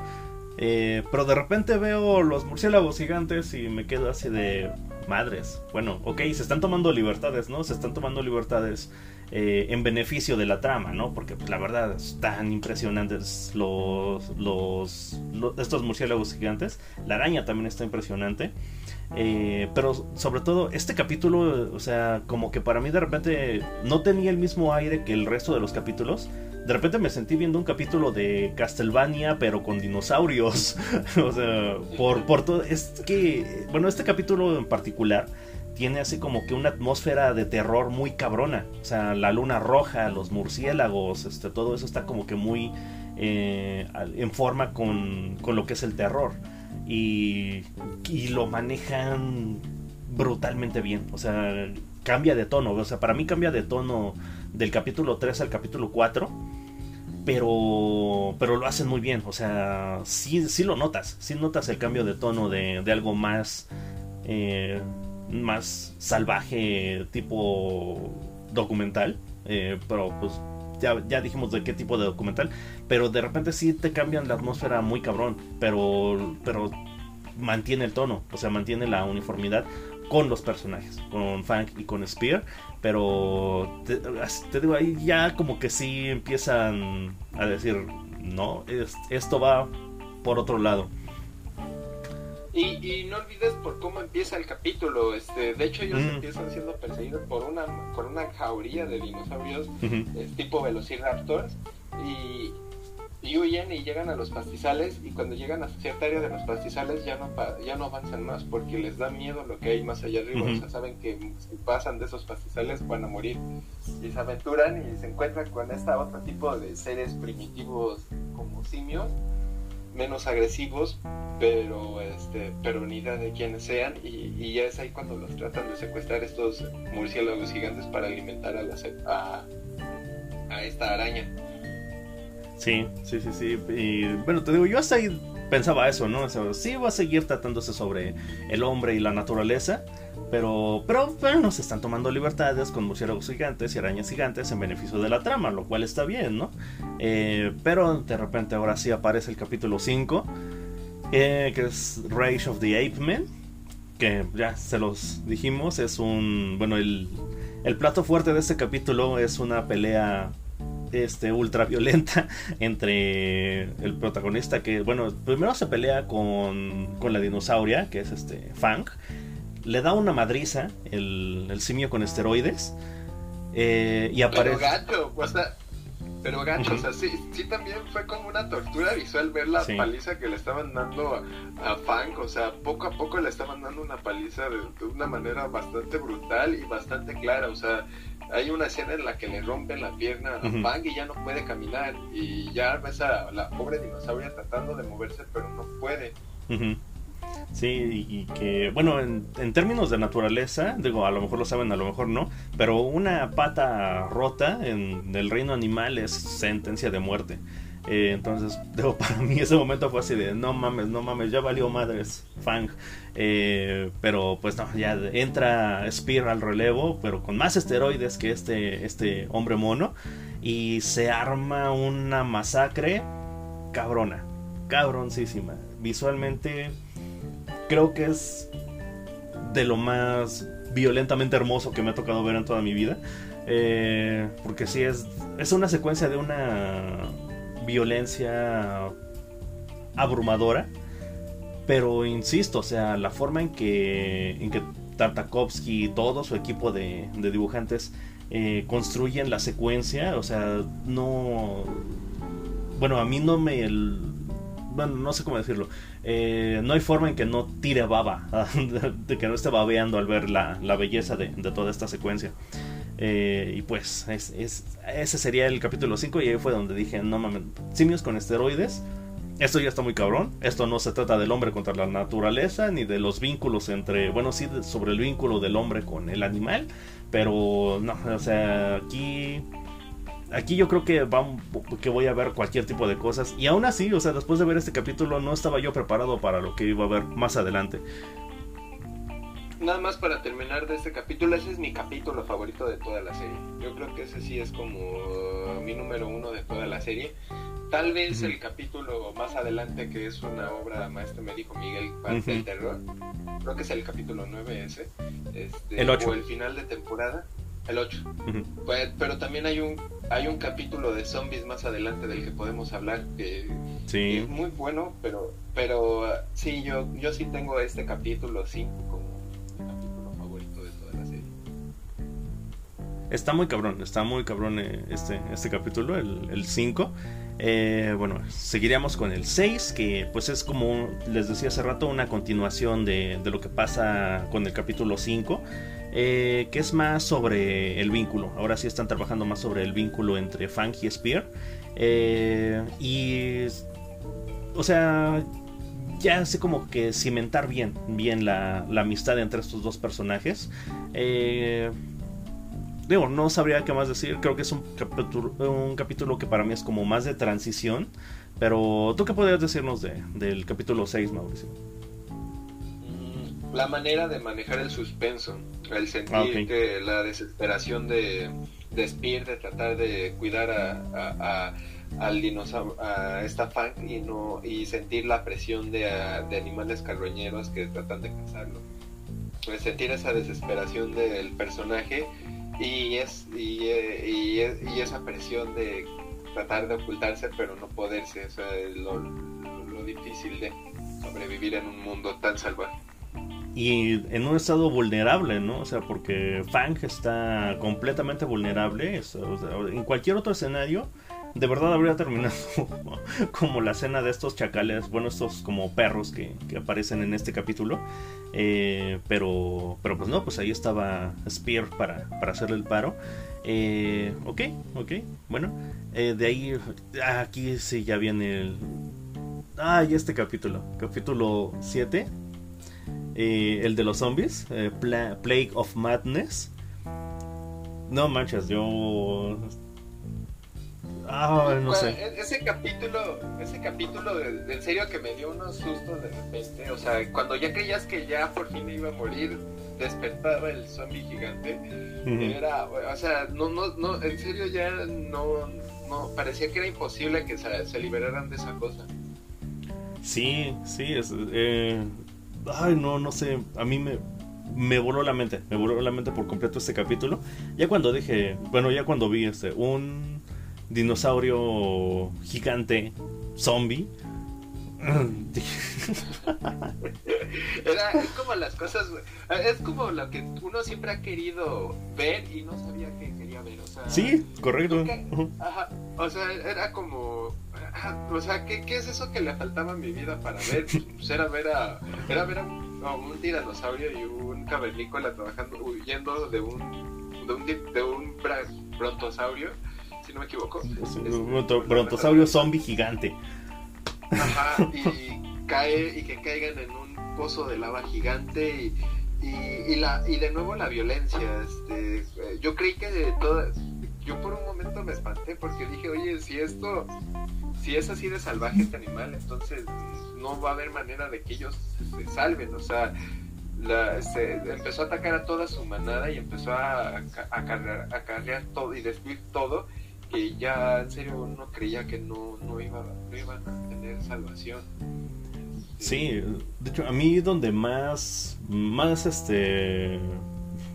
Eh, pero de repente veo los murciélagos gigantes y me quedo así de madres. Bueno, ok, se están tomando libertades, ¿no? Se están tomando libertades eh, en beneficio de la trama, ¿no? Porque pues, la verdad están impresionantes los, los, estos murciélagos gigantes. La araña también está impresionante. Eh, pero sobre todo este capítulo, o sea, como que para mí de repente no tenía el mismo aire que el resto de los capítulos. De repente me sentí viendo un capítulo de Castlevania, pero con dinosaurios. o sea, por, por todo... Es que, bueno, este capítulo en particular tiene así como que una atmósfera de terror muy cabrona. O sea, la luna roja, los murciélagos, este, todo eso está como que muy eh, en forma con, con, lo que es el terror. Y, y, lo manejan brutalmente bien. O sea, cambia de tono. O sea, para mí cambia de tono del capítulo 3 al capítulo 4. Pero, pero lo hacen muy bien. O sea, sí, sí lo notas. Sí notas el cambio de tono de, de algo más... Eh, más salvaje, tipo documental, eh, pero pues ya, ya dijimos de qué tipo de documental, pero de repente sí te cambian la atmósfera muy cabrón, pero, pero mantiene el tono, o sea, mantiene la uniformidad con los personajes, con Fang y con Spear, pero te, te, digo, ahí ya como que sí empiezan a decir, no, es, esto va por otro lado. Y, no olvides por cómo empieza el capítulo. Este, de hecho, ellos mm. empiezan siendo perseguidos por una, por una jauría de dinosaurios tipo velociraptors. Y, y huyen y llegan a los pastizales y cuando llegan a cierta área de los pastizales ya no ya no avanzan más porque les da miedo lo que hay más allá arriba, o sea, saben que si pasan de esos pastizales van a morir y se aventuran y se encuentran con este otro tipo de seres primitivos como simios menos agresivos pero este pero ni idea de quiénes sean y, ya es ahí cuando los tratan de secuestrar estos murciélagos gigantes para alimentar a, la, a, a esta araña Sí, sí, sí, sí. Y bueno, te digo, yo hasta ahí pensaba eso, ¿no? O sí va a seguir tratándose sobre el hombre y la naturaleza, pero, pero, pero se están tomando libertades con murciélagos gigantes y arañas gigantes en beneficio de la trama, lo cual está bien, ¿no? Eh, pero de repente ahora sí aparece el capítulo 5, eh, que es Rage of the Ape Men, que ya se los dijimos, es un, bueno, el, el plato fuerte de este capítulo es una pelea este, ultra violenta entre el protagonista que, bueno, primero se pelea con, con la dinosauria, que es este Fang. Le da una madriza el, el simio con esteroides. Eh, y aparece... Pero gacho, o sea, pero gacho, o sea, sí, sí también fue como una tortura visual ver la paliza que le estaban dando a, Fang, o sea, poco a poco le estaban dando una paliza de, de, una manera bastante brutal y bastante clara, o sea, hay una escena en la que le rompen la pierna a Fang y ya no puede caminar y ya ves a la pobre dinosauria tratando de moverse pero no puede. Sí, y que, bueno, en, términos de naturaleza, digo, a lo mejor lo saben, a lo mejor no, pero una pata rota en el reino animal es sentencia de muerte. Eh, entonces, digo, para mí ese momento fue así de, no mames, no mames, ya valió madres, Fang. Eh, pero pues no, ya entra Spear al relevo, pero con más esteroides que este, este hombre mono. Y se arma una masacre cabrona, cabroncísima. Visualmente creo que es de lo más violentamente hermoso que me ha tocado ver en toda mi vida. Eh, porque sí es, es una secuencia de una violencia abrumadora. Pero insisto, o sea, la forma en que, en que Tartakovsky y todo su equipo de, dibujantes eh, construyen la secuencia, o sea, no... Bueno, a mí no me... bueno, no sé cómo decirlo. Eh, no hay forma en que no tire baba, de que no esté babeando al ver la, belleza de, toda esta secuencia. Eh, y pues es, ese sería el capítulo 5 y ahí fue donde dije, no mames, simios con esteroides. Esto ya está muy cabrón. Esto no se trata del hombre contra la naturaleza, ni de los vínculos entre, bueno, sí, sobre el vínculo del hombre con el animal, pero no, o sea, aquí aquí yo creo que, va, que voy a ver cualquier tipo de cosas. Y aún así, o sea, después de ver este capítulo no estaba yo preparado para lo que iba a ver más adelante nada más para terminar de este capítulo, ese es mi capítulo favorito de toda la serie. Yo creo que ese sí es como mi número uno de toda la serie. Tal vez el capítulo más adelante, que es una obra maestra, me dijo Miguel, parte del terror. Creo que es el capítulo 9 ese. Este, el 8. O el final de temporada. El 8. Pues, pero también hay un hay un capítulo de zombies más adelante del que podemos hablar que, es muy bueno, pero pero sí, yo yo sí tengo este capítulo 5 Está muy cabrón, está muy cabrón eh, este, este capítulo, el 5. Eh, bueno, seguiríamos con el 6, que pues es como les decía hace rato, una continuación de, lo que pasa con el capítulo 5, eh, que es más sobre el vínculo. Ahora sí están trabajando más sobre el vínculo entre Fang y Spear. y, o sea, ya hace como que cimentar bien, bien la, amistad entre estos dos personajes. Eh, digo, no sabría qué más decir. Creo que es un capítulo, un capítulo que para mí es como más de transición. Pero, ¿tú qué podrías decirnos de, del capítulo 6, Mauricio? La manera de manejar el suspenso, el sentir que la desesperación de, de Spear de tratar de cuidar a, al dinosaurio, a esta fan y no y sentir la presión de, de animales carroñeros que tratan de cazarlo. Pues sentir esa desesperación del personaje y es y, y, y, esa presión de tratar de ocultarse pero no poderse, o lo, lo difícil de sobrevivir en un mundo tan salvaje y en un estado vulnerable, ¿no? O sea, porque Fang está completamente vulnerable. en cualquier otro escenario, de verdad habría terminado como la escena de estos chacales, bueno, estos como perros que, aparecen en este capítulo. Eh, pero, pero pues no, pues ahí estaba Spear para, para hacerle el paro. Eh, ok, ok, bueno, eh, de ahí, aquí sí ya viene el... Ah, y este capítulo, capítulo 7 eh, el de los zombies, eh, Plague of Madness. No manches, yo. Ah, no sé. E-, ese capítulo, ese capítulo, de, en serio que me dio unos sustos de repente. O sea, cuando ya creías que ya por fin iba a morir, despertaba el zombie gigante. Era, o sea, no, no, no, en serio ya no, no, parecía que era imposible que se, se liberaran de esa cosa. Sí, sí, es, eh, ay, no, no sé, a mí me, me voló la mente, me voló la mente por completo este capítulo. Ya cuando dije, bueno, ya cuando vi este, un dinosaurio gigante, zombie. Era, es como las cosas, es como lo que uno siempre ha querido ver y no sabía que quería ver. O sea, sí, correcto. ajá, o sea, era como o sea, ¿qué, ¿qué, es eso que le faltaba a mi vida para ver? Pues era ver a, era ver a un, tiranosaurio y un cavernícola trabajando, huyendo de un, de un, de un brontosaurio, si no me equivoco. un brontosaurio zombie gigante. Ajá, y cae, y que caigan en un pozo de lava gigante y, y, la, y de nuevo la violencia. Este, yo creí que de todas, yo por un momento me espanté porque dije, oye, si esto si es así de salvaje este animal, entonces no va a haber manera de que ellos se salven. O sea, se empezó a atacar a toda su manada y empezó a, a, carrear, todo y destruir todo, que ya en serio uno creía que no, no, iba, no iban a tener salvación. Sí, de hecho, a mí donde más, más este,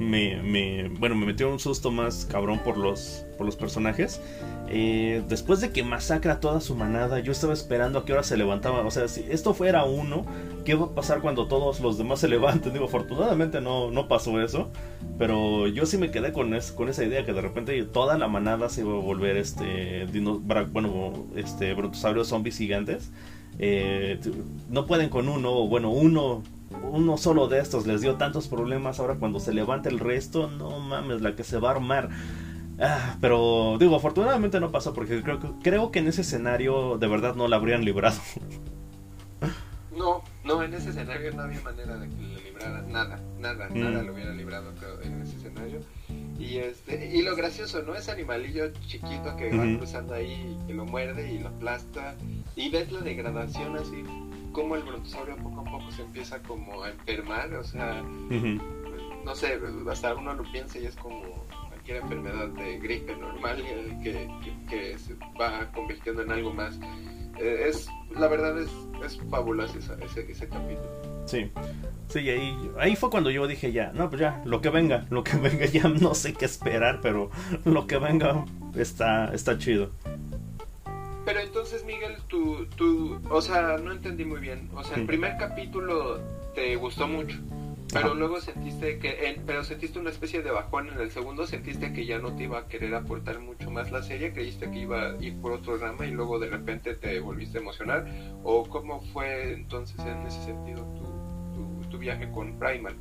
me, me, bueno, me metió un susto más cabrón por los, por los personajes eh, después de que masacra toda su manada, yo estaba esperando a qué hora se levantaba. O sea, si esto fuera uno, ¿qué va a pasar cuando todos los demás se levanten? Digo, afortunadamente no, no pasó eso. Pero yo sí me quedé con, con esa idea que de repente toda la manada se iba a volver este, bueno, este, brontosaurios zombies gigantes. Eh, no pueden con uno, bueno, uno uno solo de estos les dio tantos problemas. Ahora cuando se levanta el resto, no mames, la que se va a armar. Ah, pero digo, afortunadamente no pasó porque creo, creo que en ese escenario de verdad no la habrían librado. No, no, en ese escenario no había manera de que le librara nada, nada, mm. nada lo hubiera librado creo, en ese escenario. Y este, y lo gracioso, ¿no? Ese animalillo chiquito que va cruzando ahí, que lo muerde y lo aplasta. Y ves la degradación así, como el brontosaurio poco a poco se empieza como a enfermar, o sea, no sé, hasta uno lo piensa y es como enfermedad de gripe normal que, que, se va convirtiendo en algo más. Eh, es La verdad es, es fabuloso ese, ese, capítulo. Sí, sí, ahí, ahí fue cuando yo dije ya, no, pues ya, lo que venga, lo que venga, ya no sé qué esperar, pero lo que venga está, está chido. Pero entonces, Miguel, tú, tú, o sea, no entendí muy bien. O sea, el primer capítulo te gustó mucho. Pero luego sentiste que, pero sentiste una especie de bajón en el segundo, sentiste que ya no te iba a querer aportar mucho más la serie, creíste que iba a ir por otro rama y luego de repente te volviste a emocionar, o cómo fue entonces en ese sentido tu, tu, viaje con Primal.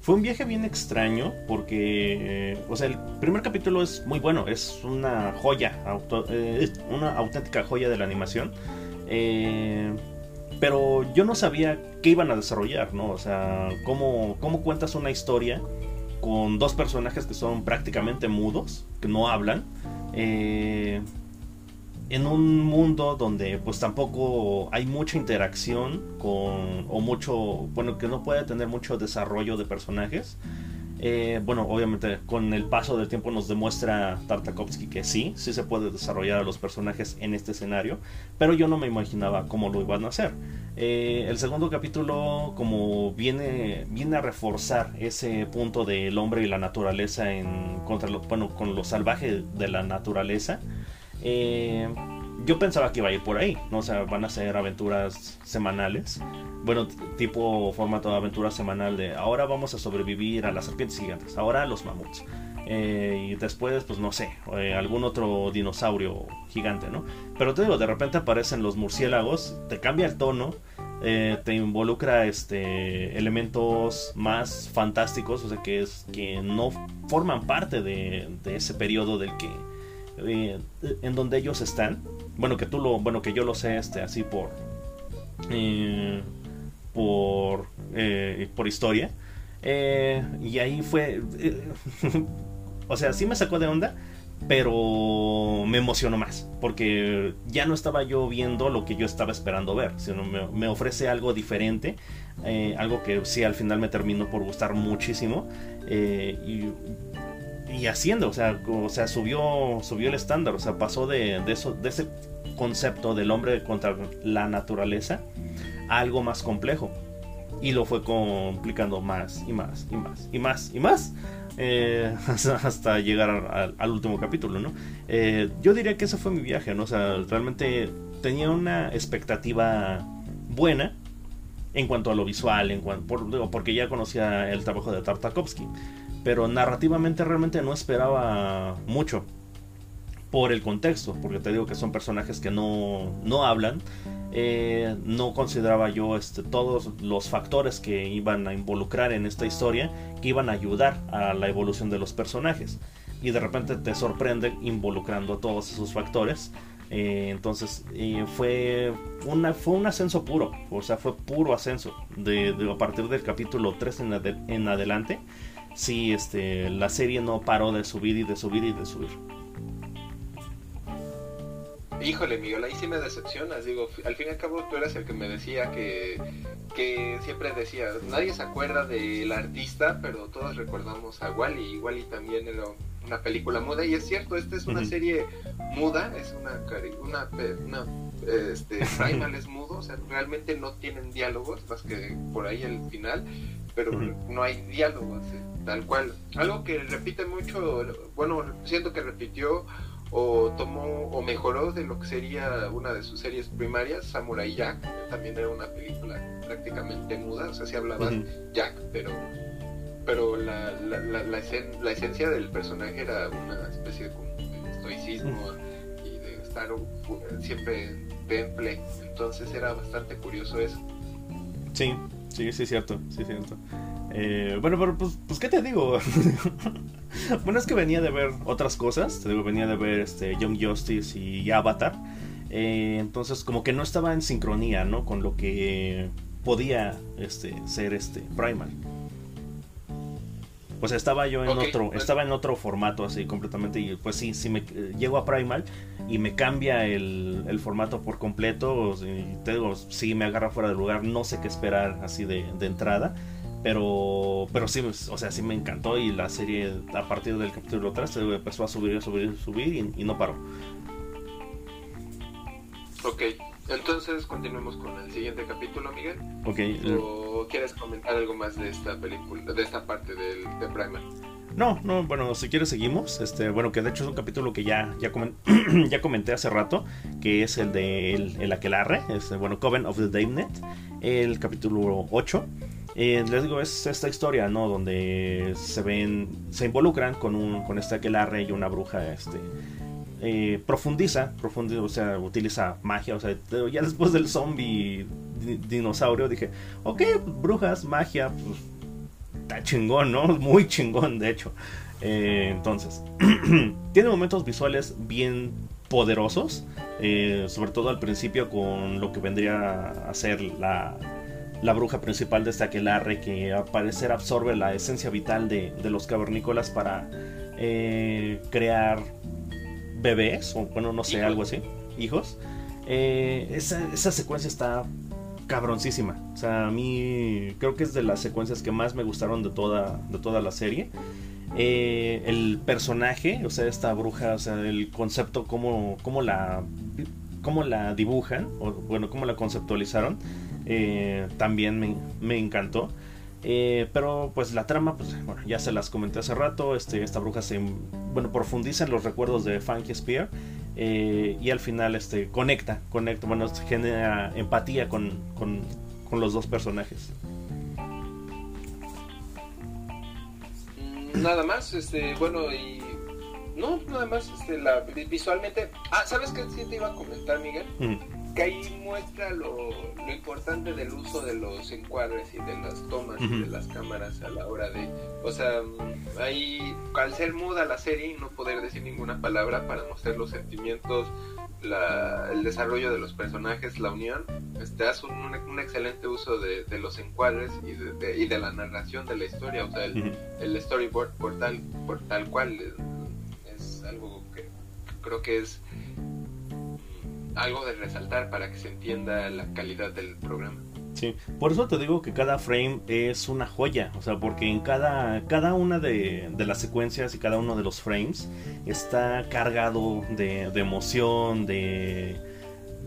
Fue un viaje bien extraño porque, o sea, el primer capítulo es muy bueno, es una joya, eh, una auténtica joya de la animación. Eh, pero yo no sabía qué iban a desarrollar, ¿no? O sea, cómo, cómo cuentas una historia con dos personajes que son prácticamente mudos, que no hablan. Eh, en un mundo donde pues tampoco hay mucha interacción con o mucho bueno que no puede tener mucho desarrollo de personajes eh, bueno obviamente con el paso del tiempo nos demuestra Tartakovsky que sí sí se puede desarrollar a los personajes en este escenario pero yo no me imaginaba cómo lo iban a hacer. Eh, el segundo capítulo como viene viene a reforzar ese punto del hombre y la naturaleza en contra bueno con lo salvaje de la naturaleza eh, yo pensaba que iba a ir por ahí, ¿no? O sea, van a ser aventuras semanales. Bueno, tipo formato de aventura semanal de ahora vamos a sobrevivir a las serpientes gigantes, ahora a los mamuts. Eh, y después, pues no sé, eh, algún otro dinosaurio gigante, ¿no? Pero te digo, de repente aparecen los murciélagos, te cambia el tono, te involucra este elementos más fantásticos, o sea, que es que no forman parte de ese periodo del que eh, en donde ellos están. Bueno, que tú lo, bueno, que yo lo sé, este, así por, eh, por, eh, por historia. y ahí fue, o sea, sí me sacó de onda, pero me emocionó más, porque ya no estaba yo viendo lo que yo estaba esperando ver, sino me, ofrece algo diferente, algo que sí al final me terminó por gustar muchísimo. y y haciendo, o sea, o sea subió, subió el estándar, o sea, pasó de, de, eso, de ese concepto del hombre contra la naturaleza a algo más complejo. Y lo fue complicando más y más y más y más y más eh, hasta llegar al, último capítulo, ¿no? Eh, yo diría que ese fue mi viaje, ¿no? O sea, realmente tenía una expectativa buena en cuanto a lo visual, en cuanto, porque ya conocía el trabajo de Tartakovsky pero narrativamente realmente no esperaba mucho por el contexto, porque te digo que son personajes que no, no hablan, eh, no consideraba yo este, todos los factores que iban a involucrar en esta historia, que iban a ayudar a la evolución de los personajes. Y de repente te sorprende involucrando todos esos factores. Eh, entonces eh, fue, una, fue un ascenso puro, o sea, fue puro ascenso de, a partir del capítulo 3 en, en adelante sí, este, la serie no paró de subir y de subir y de subir. Híjole, Miguel, ahí sí me decepcionas. Digo, al fin y al cabo tú eras el que me decía que, que siempre decía, nadie se acuerda del artista, pero todos recordamos a Wally. Y Wally también era una película muda. Y es cierto, esta es una serie muda, es una, una, una este, Primal es mudo, o sea, realmente no tienen diálogos, más que por ahí el final, pero no hay diálogos, eh, tal cual. Algo que repite mucho, bueno, siento que repitió o tomó o mejoró de lo que sería una de sus series primarias, Samurai Jack, también era una película prácticamente muda, o sea, se hablaba Jack, pero pero la, la, la, la, esencia del personaje era una especie de, estoicismo y de estar siempre temple, entonces era bastante curioso eso. Sí, sí, sí, cierto, sí, cierto. Eh, bueno, pero pues, pues, ¿qué te digo? bueno, es que venía de ver otras cosas, te digo, venía de ver este, Young Justice y Avatar. Eh, entonces, como que no estaba en sincronía, ¿no? Con lo que podía este, ser este Primal. Pues estaba yo en otro, pues estaba en otro formato así completamente y pues sí, si me eh, llego a Primal y me cambia el, el formato por completo, te digo, sí me agarra fuera de lugar, no sé qué esperar así de, de entrada. Pero, pero sí, o sea, sí me encantó y la serie a partir del capítulo 3 empezó a subir, a subir, a subir y, no paró. Ok, entonces continuemos con el siguiente capítulo, Miguel. Ok. ¿O quieres comentar algo más de esta película, de esta parte del, de Primer? No, no, bueno, si quieres seguimos. Este, bueno, que de hecho es un capítulo que ya, ya, ya comenté hace rato, que es el de el, el Aquelarre, este, bueno, Coven of the Damned, el capítulo 8. Eh, les digo, es esta historia, ¿no? Donde se ven, se involucran con, un, con este aquelarre y una bruja, este, eh, profundiza, profundiza, o sea, utiliza magia, o sea, ya después del zombie dinosaurio dije, ok, brujas, magia, pues está chingón, ¿no? Muy chingón, de hecho. Eh, entonces, tiene momentos visuales bien poderosos, sobre todo al principio con lo que vendría a ser la la bruja principal de este aquelarre que al parecer absorbe la esencia vital de, los cavernícolas para eh, crear bebés o bueno no sé algo así hijos. Eh, esa, esa secuencia está cabroncísima. O sea, a mí creo que es de las secuencias que más me gustaron de toda, de toda la serie. Eh, el personaje, o sea, esta bruja, o sea, el concepto, cómo, cómo la cómo la dibujan, o bueno, cómo la conceptualizaron, eh, también me, me encantó. Eh, pero pues la trama, pues bueno, ya se las comenté hace rato. Este, esta bruja se bueno, profundiza en los recuerdos de Funky Spear. Eh, y al final este, conecta, conecta, bueno, genera empatía con, con, con los dos personajes. Mm, nada más, este, bueno, y no, nada más, este, la, visualmente. Ah, ¿sabes qué sí te iba a comentar, Miguel? Que ahí muestra lo, lo, importante del uso de los encuadres y de las tomas y de las cámaras a la hora de. O sea, ahí, al ser muda la serie y no poder decir ninguna palabra para mostrar los sentimientos, la, el desarrollo de los personajes, la unión, este, hace un, un excelente uso de, de, los encuadres y de, de, y de la narración de la historia, o sea, el, el storyboard por tal, por tal cual algo que creo que es algo de resaltar para que se entienda la calidad del programa. Sí, por eso te digo que cada frame es una joya, o sea, porque en cada, cada una de, de las secuencias y cada uno de los frames está cargado de, de emoción, de,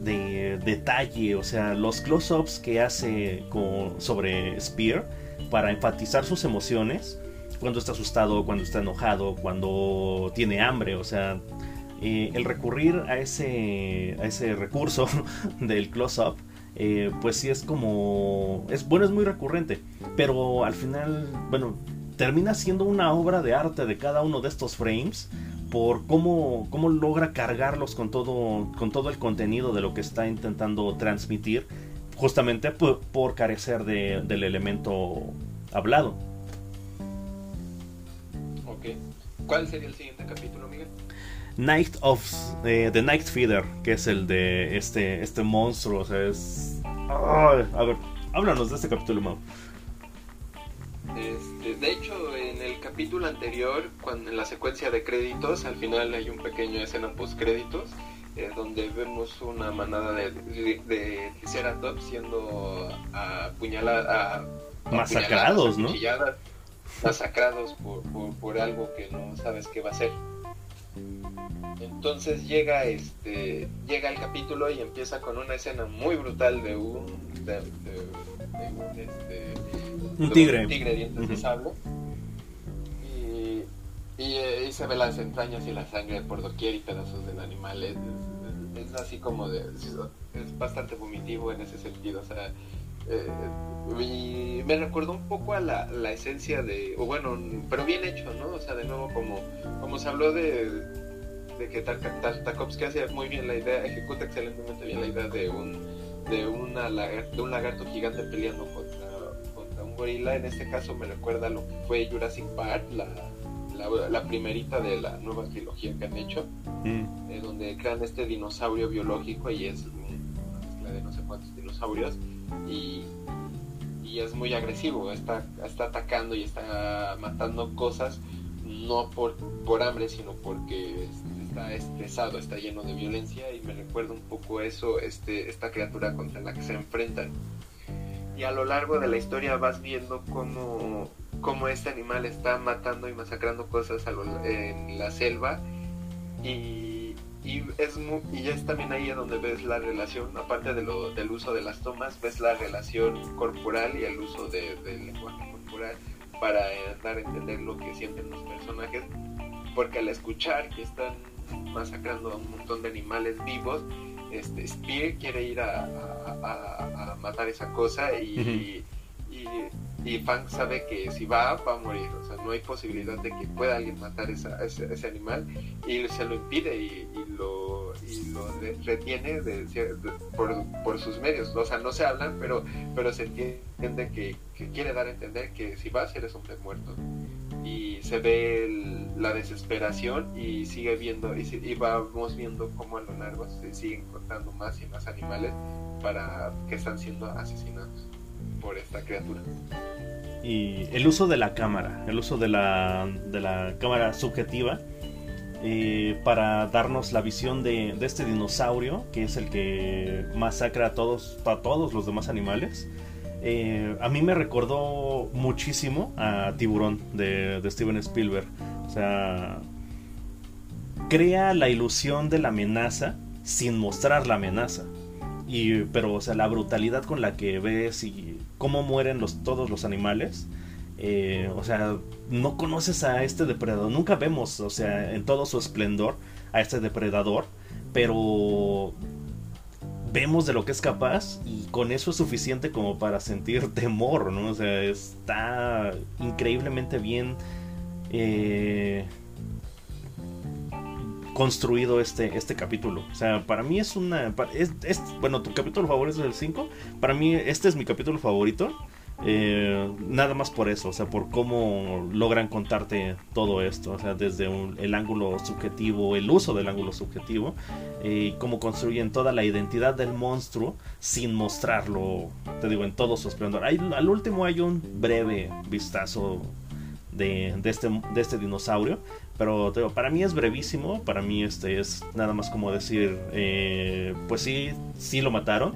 de, detalle, o sea, los close-ups que hace con, sobre Spear para enfatizar sus emociones cuando está asustado, cuando está enojado, cuando tiene hambre, o sea, eh, el recurrir a ese, a ese recurso del close-up, eh, pues sí es como, es bueno, es muy recurrente, pero al final, bueno, termina siendo una obra de arte de cada uno de estos frames por cómo, cómo logra cargarlos con todo, con todo el contenido de lo que está intentando transmitir, justamente por, por carecer de, del elemento hablado. ¿Cuál sería el siguiente capítulo, Miguel? Night of eh, The Night Feeder, que es el de este este monstruo, o sea, es Ay, a ver, háblanos de este capítulo, Mau. Este, de hecho, en el capítulo anterior, cuando en la secuencia de créditos, al final hay un pequeño escena post créditos eh, donde vemos una manada de, de, de Triceratops siendo apuñaladas, masacrados, ¿no? masacrados por, por, por, algo que no sabes qué va a ser. Entonces llega este llega el capítulo y empieza con una escena muy brutal de un de, de, de un, este, un tigre. un tigre dientes uh -huh. de sable. Y, y, eh, y, se ve las entrañas y la sangre por doquier y pedazos del animal. Es, es, es así como de es bastante vomitivo en ese sentido. O sea eh, y me recordó un poco a la, la, esencia de, o bueno, pero bien hecho, ¿no? O sea, de nuevo, como, como se habló de, de que Tartakovsky hace muy bien la idea, ejecuta excelentemente bien la idea de un, de una de un lagarto gigante peleando contra, contra un gorila. En este caso me recuerda a lo que fue Jurassic Park, la, la, la, primerita de la nueva trilogía que han hecho, mm. eh, donde crean este dinosaurio biológico y es una mezcla de no sé cuántos dinosaurios y, es muy agresivo, está, está atacando y está matando cosas no por, por hambre, sino porque está estresado, está lleno de violencia y me recuerda un poco eso, este, esta criatura contra la que se enfrentan. Y a lo largo de la historia vas viendo cómo, cómo este animal está matando y masacrando cosas en la selva y, y, es muy, y es también ahí donde ves la relación, aparte de lo, del uso de las tomas, ves la relación corporal y el uso de, del lenguaje corporal para dar a entender lo que sienten los personajes, porque al escuchar que están masacrando a un montón de animales vivos, este, Spear quiere ir a, a, a, a matar esa cosa y, uh -huh. y, y, Fang sabe que si va, va a morir. O sea, no hay posibilidad de que pueda alguien matar esa, ese, ese, animal y se lo impide y, y lo, lo, retiene de, de, por, por, sus medios. O sea, no se hablan, pero, pero se entiende que, que quiere dar a entender que si vas, eres hombre muerto y se ve la desesperación y sigue viendo y, y, vamos viendo cómo a lo largo se siguen cortando más y más animales para que están siendo asesinados por esta criatura y el uso de la cámara el uso de la, de la cámara subjetiva eh, para darnos la visión de, este dinosaurio, que es el que masacra a todos, a todos los demás animales. Eh, a mí me recordó muchísimo a Tiburón de, de Steven Spielberg. O sea, crea la ilusión de la amenaza sin mostrar la amenaza. Y, pero, o sea, la brutalidad con la que ves y cómo mueren los, todos los animales. Eh, o sea, no conoces a este depredador. Nunca vemos, o sea, en todo su esplendor a este depredador. Pero vemos de lo que es capaz y con eso es suficiente como para sentir temor, ¿no? O sea, está increíblemente bien eh, construido este, este capítulo. O sea, para mí es una... Es, bueno, tu capítulo favorito es el 5. Para mí este es mi capítulo favorito. Eh, nada más por eso, o sea, por cómo logran contarte todo esto, o sea, desde el ángulo subjetivo, el uso del ángulo subjetivo, y cómo construyen toda la identidad del monstruo sin mostrarlo, te digo, en todo su esplendor. al último hay un breve vistazo de, de, este, de este dinosaurio, pero para mí es brevísimo, para mí este es nada más como decir, eh, pues sí, sí lo mataron.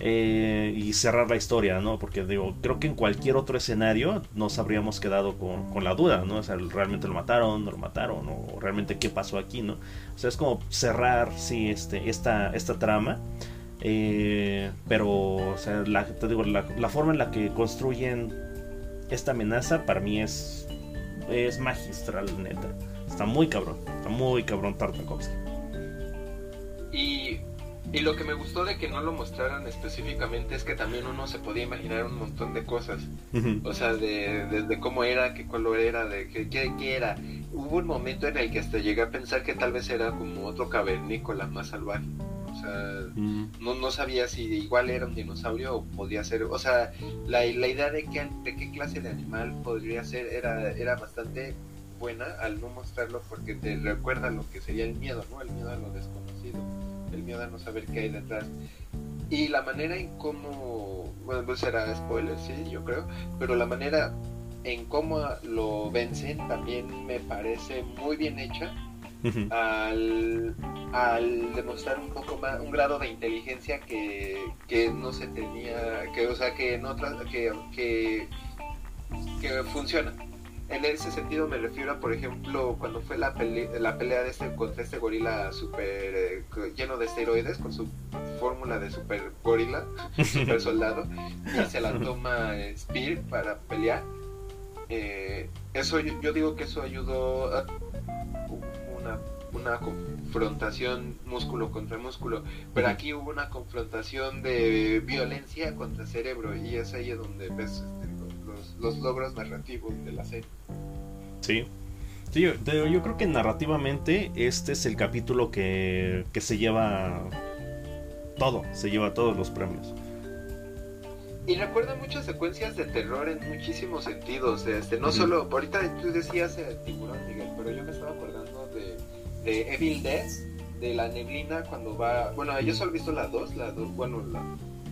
Eh, y cerrar la historia, ¿no? Porque digo, creo que en cualquier otro escenario nos habríamos quedado con, la duda, ¿no? O sea, realmente lo mataron, no lo mataron, o realmente qué pasó aquí, ¿no? O sea, es como cerrar, sí, este, esta, esta trama. Eh, pero, o sea, la, te digo, la, la, forma en la que construyen esta amenaza para mí es, es magistral, neta. Está muy cabrón, está muy cabrón Tartakovsky. Y, y lo que me gustó de que no lo mostraran específicamente es que también uno se podía imaginar un montón de cosas. O sea, de, cómo era, qué color era, de qué, qué, era. Hubo un momento en el que hasta llegué a pensar que tal vez era como otro cavernícola más salvaje. O sea, mm. no, no sabía si igual era un dinosaurio o podía ser. O sea, la, la idea de, qué, de qué clase de animal podría ser era, era bastante buena al no mostrarlo porque te recuerda lo que sería el miedo, ¿no? El miedo a lo desconocido, el miedo a no saber qué hay detrás. Y la manera en cómo, bueno, pues será spoiler, sí, yo creo, pero la manera en cómo lo vencen también me parece muy bien hecha al, al, demostrar un poco más, un grado de inteligencia que, que no se tenía, que, o sea, que en otras, que, que, que funciona en ese sentido me refiero a, por ejemplo, cuando fue la, la pelea de este contra este gorila super eh, lleno de esteroides con su fórmula de super gorila, super soldado, y se la toma Spear para pelear. Eh, eso yo, digo que eso ayudó a una, una confrontación músculo contra músculo, pero aquí hubo una confrontación de violencia contra cerebro y es ahí donde ves este, los logros narrativos de la serie. Sí. yo, creo que narrativamente este es el capítulo que, que se lleva todo, se lleva todos los premios. Y recuerda muchas secuencias de terror en muchísimos sentidos. Este, no solo, ahorita tú decías el tiburón, Miguel, pero yo me estaba acordando de, de Evil Dead, de la neblina cuando va. Bueno, yo solo he visto las dos, las dos, bueno,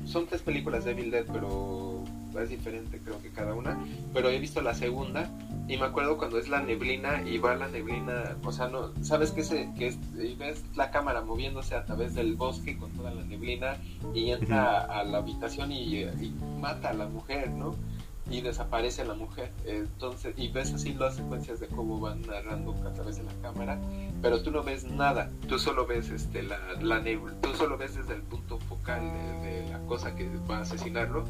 son tres películas de Evil Dead, pero es diferente creo que cada una, pero he visto la segunda y me acuerdo cuando es la neblina y va la neblina, o sea, no, sabes que, se, que es, y ves la cámara moviéndose a través del bosque con toda la neblina y entra a la habitación y, mata a la mujer, ¿no? Y desaparece la mujer. Entonces, y ves así las secuencias de cómo van narrando a través de la cámara, pero tú no ves nada, tú solo ves este la, la neblina, tú solo ves desde el punto focal de, de la cosa que va a asesinarlo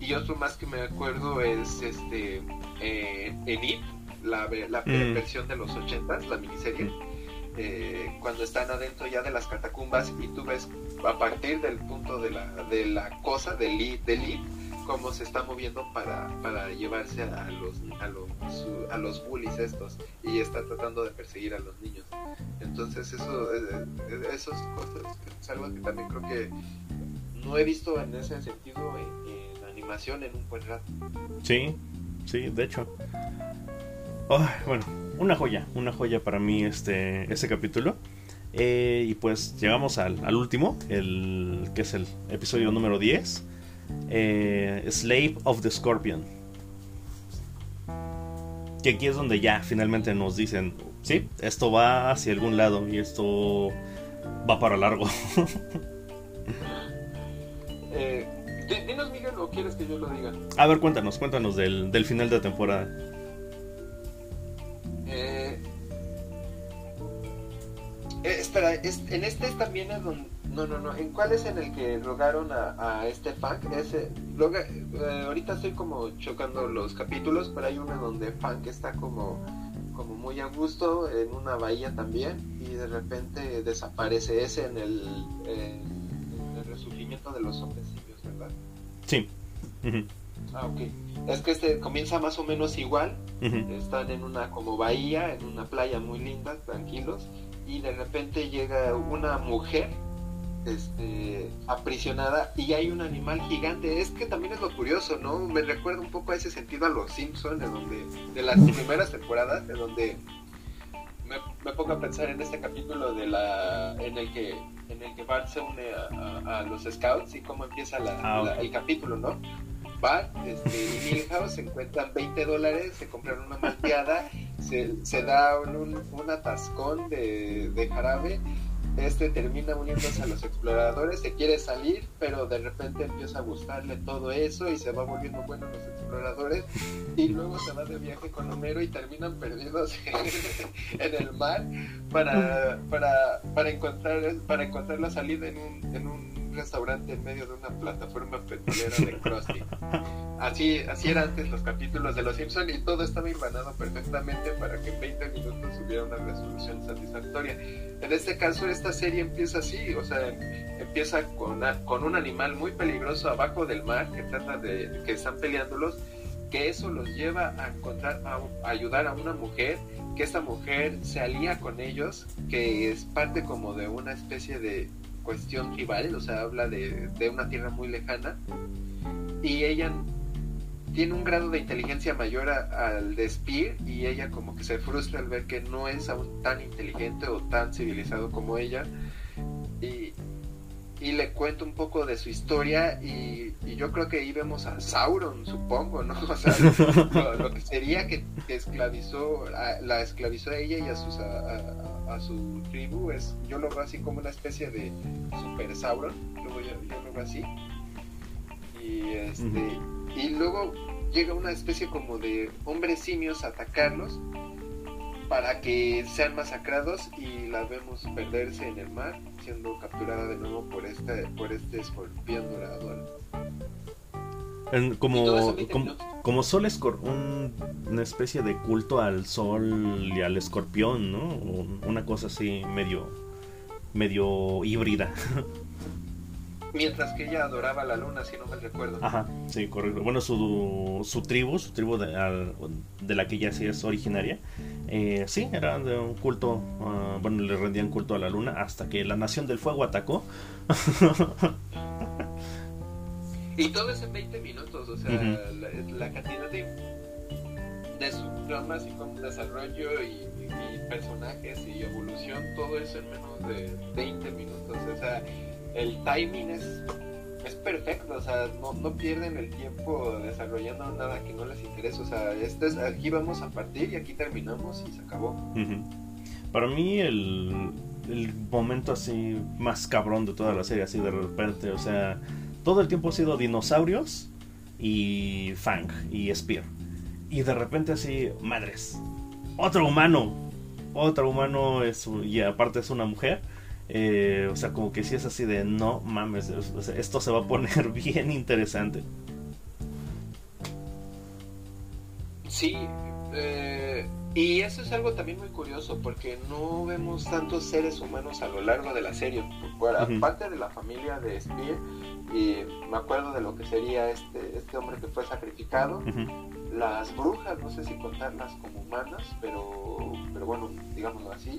y otro más que me acuerdo es este eh, Enid, la, la mm. versión de los 80, la miniserie. Eh, cuando están adentro ya de las catacumbas y tú ves a partir del punto de la, de la cosa, del lead, del cómo se está moviendo para, para llevarse a los, a los, a los bullies estos y está tratando de perseguir a los niños. Entonces eso, eh, eso es, algo que también creo que no he visto en ese sentido en un buen rato. Sí, sí, de hecho. bueno, una joya, una joya para mí este, este capítulo. Eh, y pues llegamos al, último, el que es el episodio número 10. Eh, Slave of the Scorpion. Que aquí es donde ya finalmente nos dicen, sí, esto va hacia algún lado y esto va para largo. eh, dinos, Miguel, o quieres que yo lo diga. A ver, cuéntanos, cuéntanos del, del final de temporada. Eh, eh, en este también es donde... No, no, no. ¿En cuál es en el que rogaron a, este Funk? Ese, eh, ahorita estoy como chocando los capítulos, pero hay uno donde Funk está como, como muy a gusto en una bahía también y de repente desaparece ese en el, en el resurgimiento de los hombres. Sí. Ah, ok. Es que este comienza más o menos igual. Están en una como bahía, en una playa muy linda, tranquilos. Y de repente llega una mujer este, aprisionada y hay un animal gigante. Es que también es lo curioso, ¿no? Me recuerda un poco a ese sentido a los Simpsons, de donde, de las primeras temporadas, de donde me, pongo a pensar en este capítulo de la, en el que, en el que Bart se une a, los Scouts y cómo empieza ah, el capítulo, ¿no? Bart este, y Milhouse se encuentran 20 dólares, se compran una malteada, se, se da un, un atascón de, de jarabe este termina uniéndose a los exploradores, se quiere salir, pero de repente empieza a gustarle todo eso y se va volviendo bueno los exploradores y luego se va de viaje con Homero y terminan perdidos en el mar para, para, para, encontrar, para encontrar la salida en un, en un restaurante en medio de una plataforma petrolera de Krusty. Así, así eran antes los capítulos de Los Simpson y todo estaba imbanado perfectamente para que en 20 minutos hubiera una resolución satisfactoria. En este caso, esta serie empieza así, o sea, empieza con, con un animal muy peligroso abajo del mar que trata de que están peleándolos que eso los lleva a encontrar a, a, ayudar a una mujer que esta mujer se alía con ellos que es parte como de una especie de cuestión rival, o sea, habla de, una tierra muy lejana, y ella tiene un grado de inteligencia mayor al de Spear y ella como que se frustra al ver que no es aún tan inteligente o tan civilizado como ella y, y le cuento un poco de su historia y, yo creo que ahí vemos a Sauron, supongo, ¿no? O sea, lo, que sería que, esclavizó, la esclavizó a ella y a sus a su tribu es yo lo veo así como una especie de super Sauron yo, yo lo veo así y este y luego llega una especie como de hombres simios a atacarlos para que sean masacrados y la vemos perderse en el mar siendo capturada de nuevo por este por este escorpión dorado como, como, sol una especie de culto al sol y al escorpión, ¿no? Una cosa así medio medio híbrida. Mientras que ella adoraba la luna, si no me recuerdo. Ajá, sí, correcto. Bueno, su, su tribu, su tribu de, de la que ella sí es originaria, eh, sí, era de un culto, ah, bueno, le rendían culto a la luna hasta que la Nación del Fuego atacó. Y todo es en 20 minutos, o sea, la, cantidad de, de subtramas y como desarrollo y, personajes y evolución, todo eso en menos de 20 minutos. O sea, el timing es, es perfecto, o sea, no, no pierden el tiempo desarrollando nada que no les interese. O sea, este es, aquí vamos a partir y aquí terminamos y se acabó. Para mí el, el momento así más cabrón de toda la serie, así de repente, o sea todo el tiempo ha sido dinosaurios y Fang y Spear. Y de repente así, madres, otro humano, otro humano es, y aparte es una mujer. Eh, o sea, como que si es así de no mames, esto se va a poner bien interesante. Sí, eh, y eso es algo también muy curioso porque no vemos tantos seres humanos a lo largo de la serie. Aparte de la familia de Spear, y me acuerdo de lo que sería este, este hombre que fue sacrificado. Las brujas, no sé si contarlas como humanas, pero, pero bueno, digámoslo así.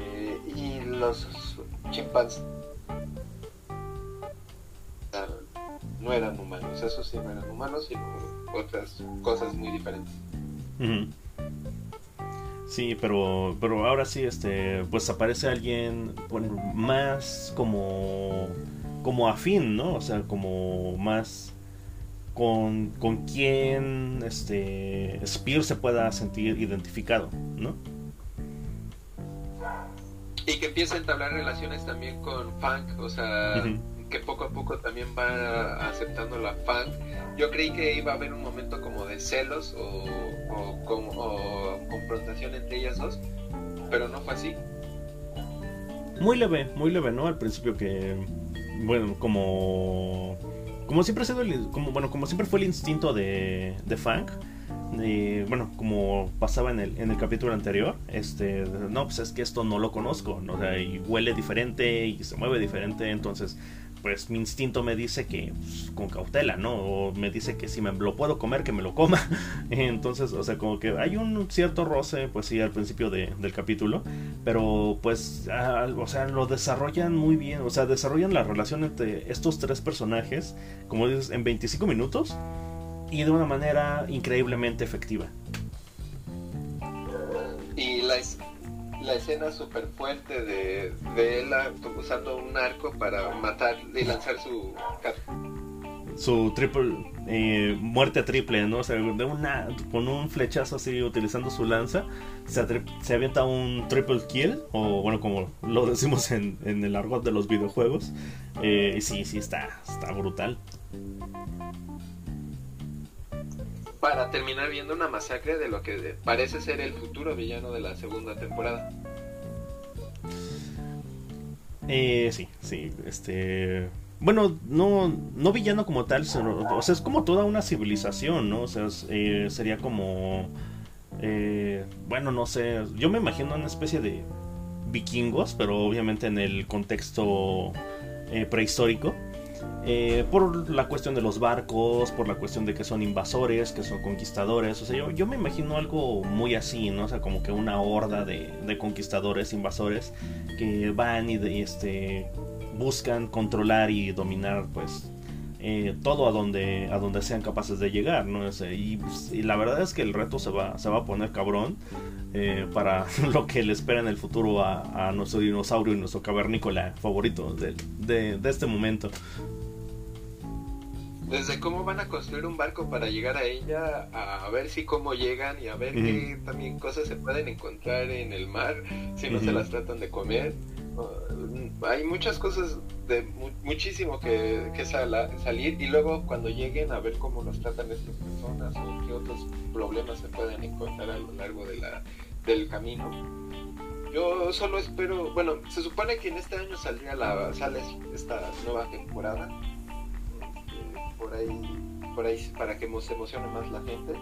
Eh, y los chimpancés no eran humanos, esos sí no eran humanos, sino otras cosas muy diferentes. Sí, pero, pero ahora sí, este, pues aparece alguien más como, como afín, ¿no? O sea, como más con, con quien este Spear se pueda sentir identificado, ¿no? Y que empieza a entablar relaciones también con Funk, o sea, que poco a poco también va aceptando la Funk. Yo creí que iba a haber un momento como de celos o, o confrontación entre ellas dos, pero no fue así. Muy leve, muy leve, ¿no? Al principio que, bueno, como como siempre ha sido el, como bueno como siempre fue el instinto de, de Funk bueno como pasaba en el, en el capítulo anterior este no pues es que esto no lo conozco ¿no? y huele diferente y se mueve diferente entonces pues mi instinto me dice que pues, con cautela, ¿no? O me dice que si me lo puedo comer, que me lo coma. Entonces, o sea, como que hay un cierto roce, pues sí, al principio del capítulo, pero pues, o sea, lo desarrollan muy bien, o sea, desarrollan la relación entre estos tres personajes, como dices, en 25 minutos y de una manera increíblemente efectiva. Y la, la escena súper fuerte de, de él usando un arco para matar y lanzar su su triple eh, muerte triple, ¿no? O sea, de una con un flechazo así utilizando su lanza se, se avienta un triple kill o bueno como lo decimos en, en el argot de los videojuegos eh, sí sí está está brutal para terminar viendo una masacre de lo que parece ser el futuro villano de la segunda temporada. Eh, sí, sí, este... Bueno, no, no villano como tal, o sea, es como toda una civilización, ¿no? O sea, eh, sería como... Eh, bueno, no sé, yo me imagino una especie de vikingos, pero obviamente en el contexto eh, prehistórico. Eh, por la cuestión de los barcos, por la cuestión de que son invasores, que son conquistadores. O sea, yo, me imagino algo muy así, ¿no? O sea, como que una horda de, conquistadores, invasores, que van y, este, buscan controlar y dominar, pues, eh, todo a donde, a donde sean capaces de llegar, ¿no? Pues, y, la verdad es que el reto se va, se va a poner cabrón eh, para lo que le espera en el futuro a, nuestro dinosaurio y nuestro cavernícola favorito de, de este momento desde cómo van a construir un barco para llegar a ella, a ver si cómo llegan y a ver qué también cosas se pueden encontrar en el mar, si no se las tratan de comer. Hay muchas cosas de muchísimo que, que salir y luego cuando lleguen a ver cómo los tratan estas personas o qué otros problemas se pueden encontrar a lo largo de la, del camino. Yo solo espero, bueno, se supone que en este año saldría la, sale esta nueva temporada por ahí, por ahí para que se emocione más la gente.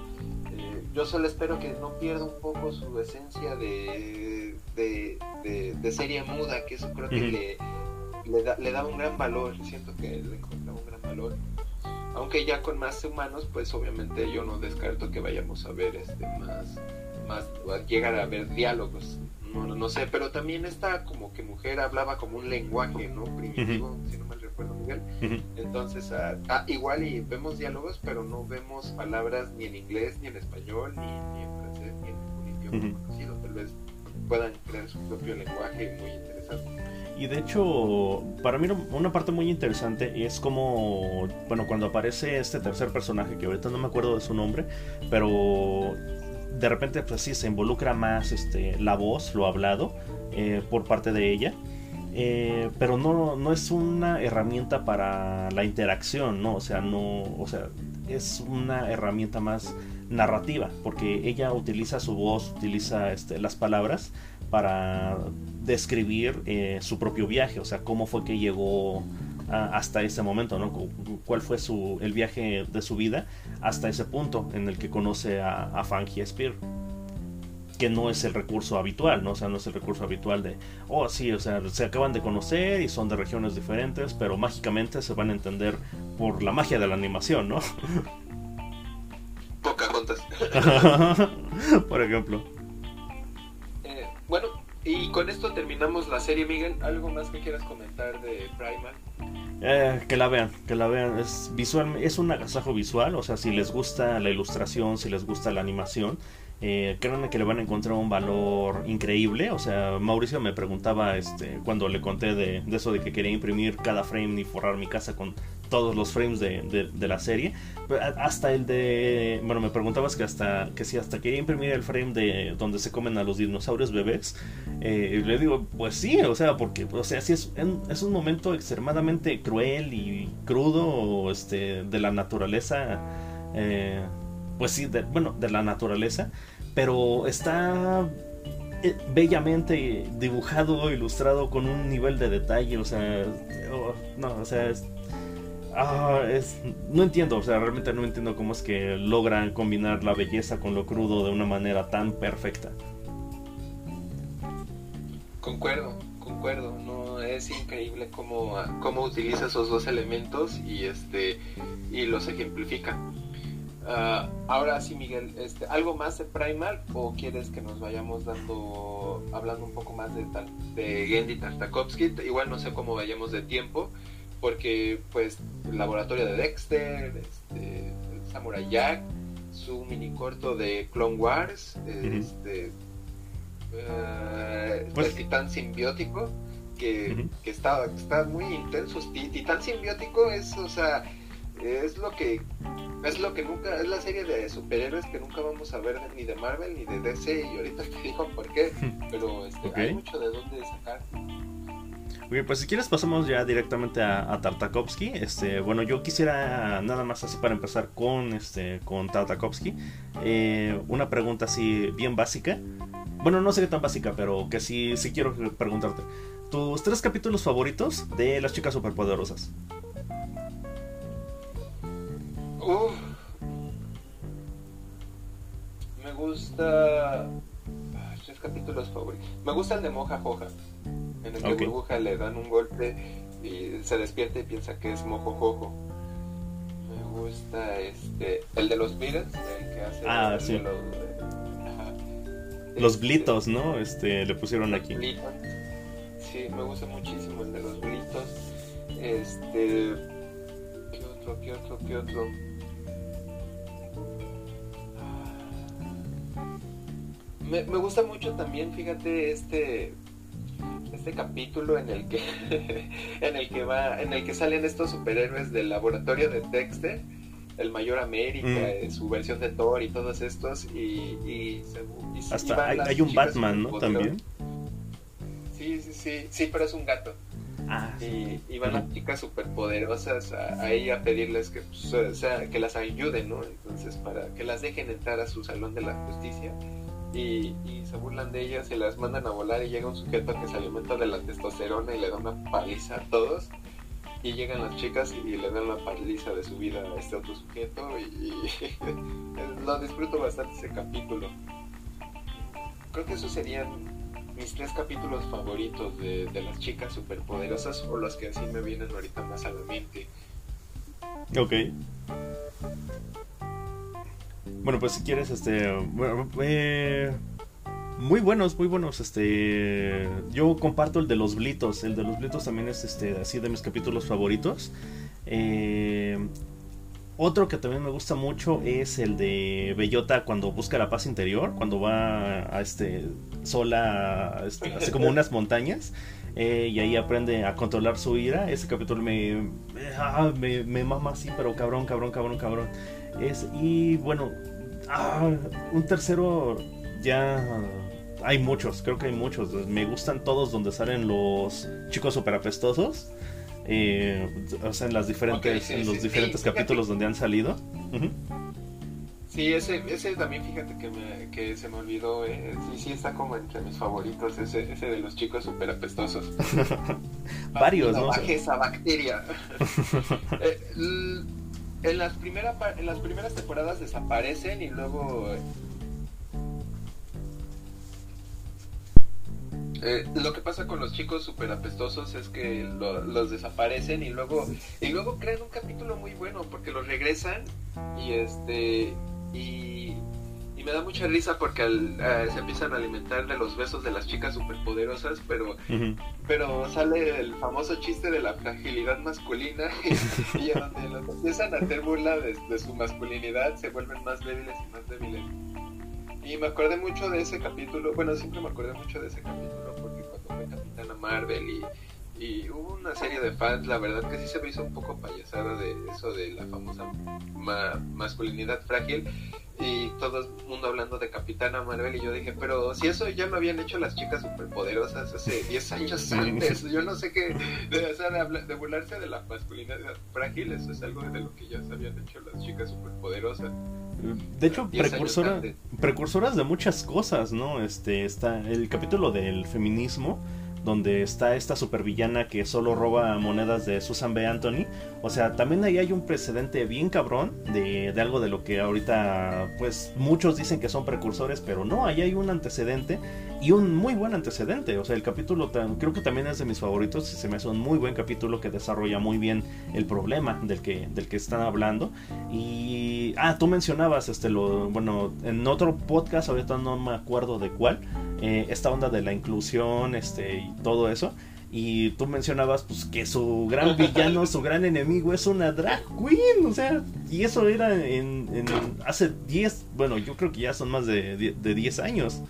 Eh, yo solo espero que no pierda un poco su esencia de, de, serie muda, que eso creo que le, da, le da un gran valor, siento que le encuentra un gran valor. Aunque ya con más humanos, pues obviamente yo no descarto que vayamos a ver este más, más llegar a ver diálogos no, no, sé, pero también esta como que mujer hablaba como un lenguaje, ¿no? Primitivo, si no mal recuerdo, Miguel. Entonces, ah, ah, igual y vemos diálogos, pero no vemos palabras ni en inglés, ni en español, ni, en francés, ni en ningún idioma conocido. Tal vez puedan crear su propio lenguaje muy interesante. Y de hecho, para mí una parte muy interesante es como, bueno, cuando aparece este tercer personaje, que ahorita no me acuerdo de su nombre, pero de repente pues sí se involucra más este, la voz, lo hablado eh, por parte de ella. Eh, pero no, no es una herramienta para la interacción, ¿no? O sea, no, o sea, es una herramienta más narrativa, porque ella utiliza su voz, utiliza este, las palabras para describir eh, su propio viaje, o sea, cómo fue que llegó hasta ese momento, ¿no? ¿Cuál fue su, el viaje de su vida hasta ese punto en el que conoce a, a Spear? Que no es el recurso habitual, ¿no? O sea, no es el recurso habitual de, oh, sí, o sea, se acaban de conocer y son de regiones diferentes, pero mágicamente se van a entender por la magia de la animación, ¿no? Pocahontas. por ejemplo. Eh, bueno, y con esto terminamos la serie, Miguel. ¿Algo más que quieras comentar de Primal? Eh, que la vean, que la vean. Es visual, es un agasajo visual. O sea, si les gusta la ilustración, si les gusta la animación, eh, créanme que le van a encontrar un valor increíble. O sea, Mauricio me preguntaba este, cuando le conté de, eso de que quería imprimir cada frame y forrar mi casa con todos los frames de, de, la serie. Hasta el de. Bueno, me preguntabas que hasta que si hasta quería imprimir el frame de donde se comen a los dinosaurios bebés. Eh, le digo, pues sí, o sea, porque, o sea, sí es, es un momento extremadamente cruel y crudo este, de la naturaleza. Eh, pues sí, bueno, de la naturaleza. Pero está eh, bellamente dibujado, ilustrado con un nivel de detalle, o sea, oh, no, o sea, ah, es, no entiendo, o sea, realmente no entiendo cómo es que logran combinar la belleza con lo crudo de una manera tan perfecta. Concuerdo, concuerdo, no es increíble cómo, cómo utiliza esos dos elementos y este y los ejemplifica. Ah, ahora sí, Miguel, este, ¿algo más de Primal o quieres que nos vayamos dando, hablando un poco más de, de Gendy Tartakovsky? Igual no sé cómo vayamos de tiempo, porque pues el laboratorio de Dexter, este, Samurai Jack, su mini corto de Clone Wars, este, pues el titán simbiótico, que, que está, está muy intenso. Titán simbiótico es, o sea, es lo que es lo que nunca es la serie de superhéroes que nunca vamos a ver ni de Marvel ni de DC y ahorita te digo por qué pero este, hay mucho de dónde sacar Bien, pues si quieres pasamos ya directamente a, Tartakovsky. Este, bueno, yo quisiera nada más así para empezar con este con Tartakovsky. Eh, una pregunta así bien básica. Bueno, no sé qué tan básica, pero que sí, sí quiero preguntarte. ¿Tus tres capítulos favoritos de las chicas superpoderosas? Me gusta. Tres capítulos favoritos. Me gusta el de Moja Joja. En el que Burbuja le dan un golpe y se despierta y piensa que es Mojo Jojo. Me gusta este. El de los Beatles, el que hace. Ah, sí. Los, este, blitos, ¿no? Este, le pusieron aquí. Sí, me gusta muchísimo el de los blitos. Este. ¿Qué otro? ¿Qué otro? ¿Qué otro? Me, gusta mucho también, fíjate, este este capítulo en el que en el que va en el que salen estos superhéroes del laboratorio de Dexter el mayor América mm. eh, su versión de Thor y todos estos y, hasta hay, un Batman no también. Sí sí sí sí pero es un gato. Ah, y, van las chicas superpoderosas ahí a pedirles que pues, sea, que las ayuden no entonces para que las dejen entrar a su salón de la justicia y, se burlan de ellas y las mandan a volar y llega un sujeto que se alimenta de la testosterona y le da una paliza a todos. Y llegan las chicas y, le dan la paliza de su vida a este otro sujeto y, lo disfruto bastante ese capítulo. Creo que esos serían mis tres capítulos favoritos de, las chicas superpoderosas o los que así me vienen ahorita más a la mente. Ok bueno, pues si quieres, este. Eh, muy buenos, muy buenos. Este. Yo comparto el de los blitos. El de los blitos también es este así de mis capítulos favoritos. Eh, otro que también me gusta mucho es el de Bellota cuando busca la paz interior, cuando va a este sola, este, así como unas montañas. Eh, y ahí aprende a controlar su ira. Ese capítulo me, ah, me, me mama así, pero cabrón, cabrón, cabrón, cabrón. Es, y bueno, Ah, un tercero ya hay muchos, creo que hay muchos. Me gustan todos donde salen los chicos super apestosos. Eh, o sea, en las diferentes, en los diferentes capítulos donde han salido. Sí, ese, ese también fíjate que, me, que se me olvidó, eh. sí, sí está como entre mis favoritos, ese, ese de los chicos super apestosos. Varios, ¿no? esa bacteria. eh, en las, primeras en las primeras temporadas desaparecen y luego... Eh, lo que pasa con los chicos super apestosos es que los desaparecen y luego y luego crean un capítulo muy bueno porque los regresan y este y me da mucha risa porque eh, se empiezan a alimentar de los besos de las chicas superpoderosas, pero, pero sale el famoso chiste de la fragilidad masculina y, donde los empiezan a hacer burla de, su masculinidad se vuelven más débiles y más débiles. Y me acordé mucho de ese capítulo, bueno, siempre me acordé mucho de ese capítulo porque cuando fue Capitana Marvel y, y hubo una serie de fans, la verdad que sí se me hizo un poco payasada de eso de la famosa masculinidad frágil y todo el mundo hablando de Capitana Marvel y yo dije, pero si eso ya lo habían hecho las chicas superpoderosas hace 10 años antes, yo no sé qué, de, de burlarse de la masculinidad frágil, eso es algo de lo que ya se habían hecho las chicas superpoderosas. De hecho, precursora, precursoras de muchas cosas, ¿no? Este, está el capítulo del feminismo donde está esta supervillana que solo roba monedas de Susan B. Anthony. O sea, también ahí hay un precedente bien cabrón de, de, algo de lo que ahorita, pues muchos dicen que son precursores, pero no, ahí hay un antecedente y un muy buen antecedente. O sea, el capítulo creo que también es de mis favoritos se me hace un muy buen capítulo que desarrolla muy bien el problema del que, del que están hablando. Y, ah, tú mencionabas, este, lo, bueno, en otro podcast, ahorita no me acuerdo de cuál, eh, esta onda de la inclusión, este, y todo eso. Y tú mencionabas pues que su gran villano, su gran enemigo es una drag queen, o sea, y eso era en, hace 10, bueno, yo creo que ya son más de, de 10 años.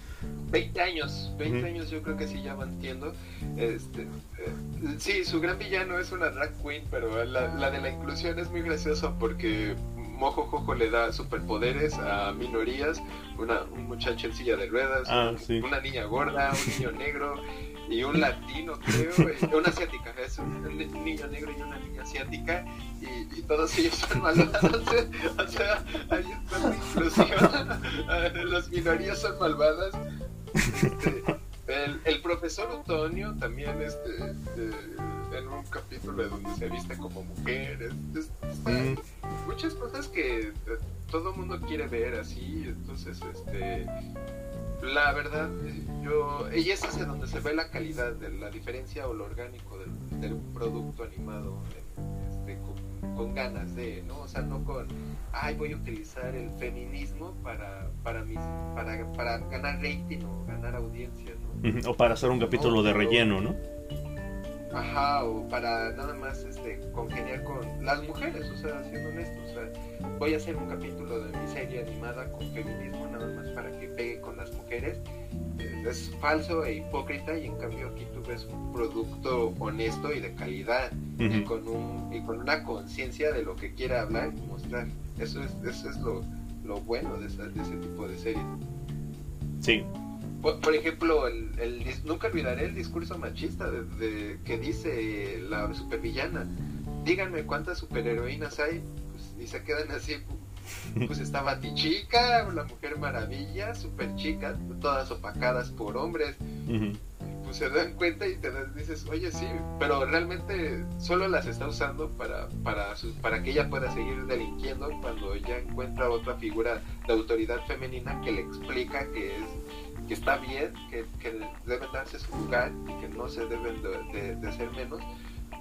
20 años, 20 años yo creo que sí ya mantiendo. Este, eh, sí, su gran villano es una drag queen, pero la, la de la inclusión es muy gracioso porque Mojo Jojo le da superpoderes a minorías, una, un muchacho en silla de ruedas, ah, una niña gorda, un niño negro y un latino, creo, una asiática, es un, niño negro y una niña asiática, y, todos ellos son malvados, o sea, hay una inclusión, las minorías son malvadas. Este, el, el, profesor Otonio también este, este en un capítulo donde se viste como mujer. Mm. Muchas cosas que todo mundo quiere ver así. Entonces, este la verdad, yo. Y es hacia donde se ve la calidad, de la diferencia o lo orgánico del, del producto animado. Este, con, ganas de, ¿no? O sea, no con, ay, voy a utilizar el feminismo para, para, mis, para, para ganar rating o ganar audiencia, ¿no? O para hacer un capítulo de relleno, ¿no? Ajá, o para nada más este, congeniar con las mujeres, o sea, siendo honesto, o sea, voy a hacer un capítulo de mi serie animada con feminismo nada más para que pegue con las mujeres. Eh, es falso e hipócrita y en cambio aquí tú ves un producto honesto y de calidad y, con un, y con una conciencia de lo que quiere hablar y mostrar. Eso es, eso es lo, lo bueno de, de ese tipo de series. Sí, por, ejemplo, el, nunca olvidaré el discurso machista de, que dice la supervillana. Díganme cuántas superheroínas hay. Y se quedan así. Pues está Batichica, la Mujer Maravilla, super chica, todas opacadas por hombres. Pues se dan cuenta y te dices, oye, sí, pero realmente solo las está usando para, para, para que ella pueda seguir delinquiendo cuando ella encuentra otra figura de autoridad femenina que le explica que es que está bien, que, que, deben darse su lugar y que no se deben de, hacer menos,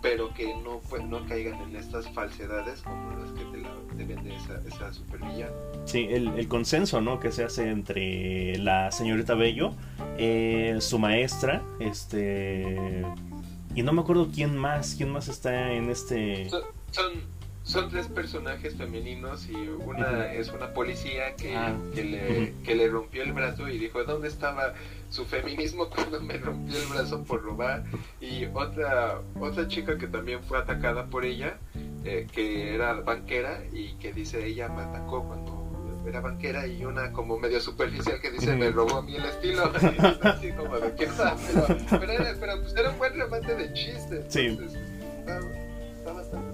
pero que no, pues, no caigan en estas falsedades como las que te, la, vende esa, esa supervilla. Sí, el, el, consenso ¿no? que se hace entre la señorita Bello, eh, su maestra, este... Y no me acuerdo quién más, quién más está en este... son son tres personajes femeninos y una es una policía que, ah. que, le, que le rompió el brazo y dijo, ¿dónde estaba su feminismo cuando me rompió el brazo por robar? Y otra, otra chica que también fue atacada por ella, eh, que era banquera y que dice, ella me atacó cuando era banquera y una como medio superficial que dice me robó a mí el estilo así como de qué pero, pero, era, pero pues era un buen remate de chiste sí. está bastante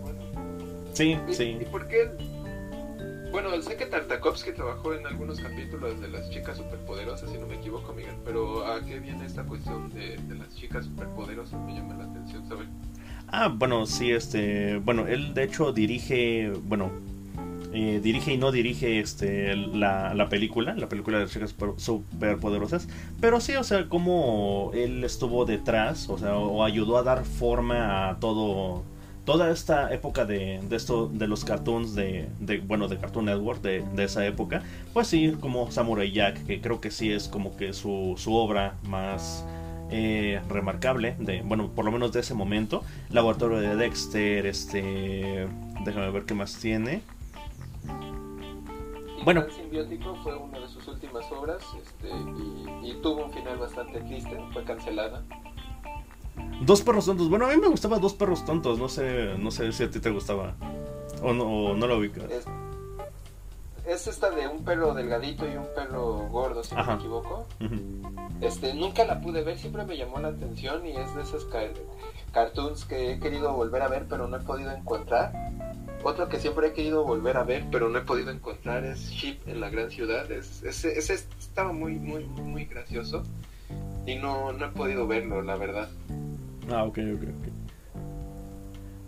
Sí, sí. ¿Y por qué? Bueno, sé que Tartakovsky trabajó en algunos capítulos de las chicas superpoderosas, si no me equivoco, Miguel, pero ¿a qué viene esta cuestión de, las chicas superpoderosas? Me llama la atención saber. Ah, bueno, sí, este, bueno, él de hecho dirige, bueno, eh, dirige y no dirige este la, la, película, la película de las chicas superpoderosas, pero sí, o sea, como él estuvo detrás, o sea, o ayudó a dar forma a todo toda esta época de, de esto de los cartoons de, de, bueno de Cartoon Network de, de, esa época pues sí como Samurai Jack que creo que sí es como que su, su obra más eh, remarcable de bueno por lo menos de ese momento. Laboratorio de Dexter este déjame ver qué más tiene. Bueno. Simbiótico fue una de sus últimas obras este, y tuvo un final bastante triste fue cancelada Dos perros tontos. Bueno, a mí me gustaba Dos perros tontos. No sé, no sé si a ti te gustaba. O no, o no lo ubicas. Es, es esta de un pelo delgadito y un pelo gordo, si no me equivoco. Este, nunca la pude ver, siempre me llamó la atención y es de esos ca- cartoons que he querido volver a ver, pero no he podido encontrar. Otro que siempre he querido volver a ver, pero no he podido encontrar es Sheep en la gran ciudad. Es, ese, ese estaba muy, muy, muy gracioso y no, no he podido verlo, la verdad. Ah, ok, ok, ok.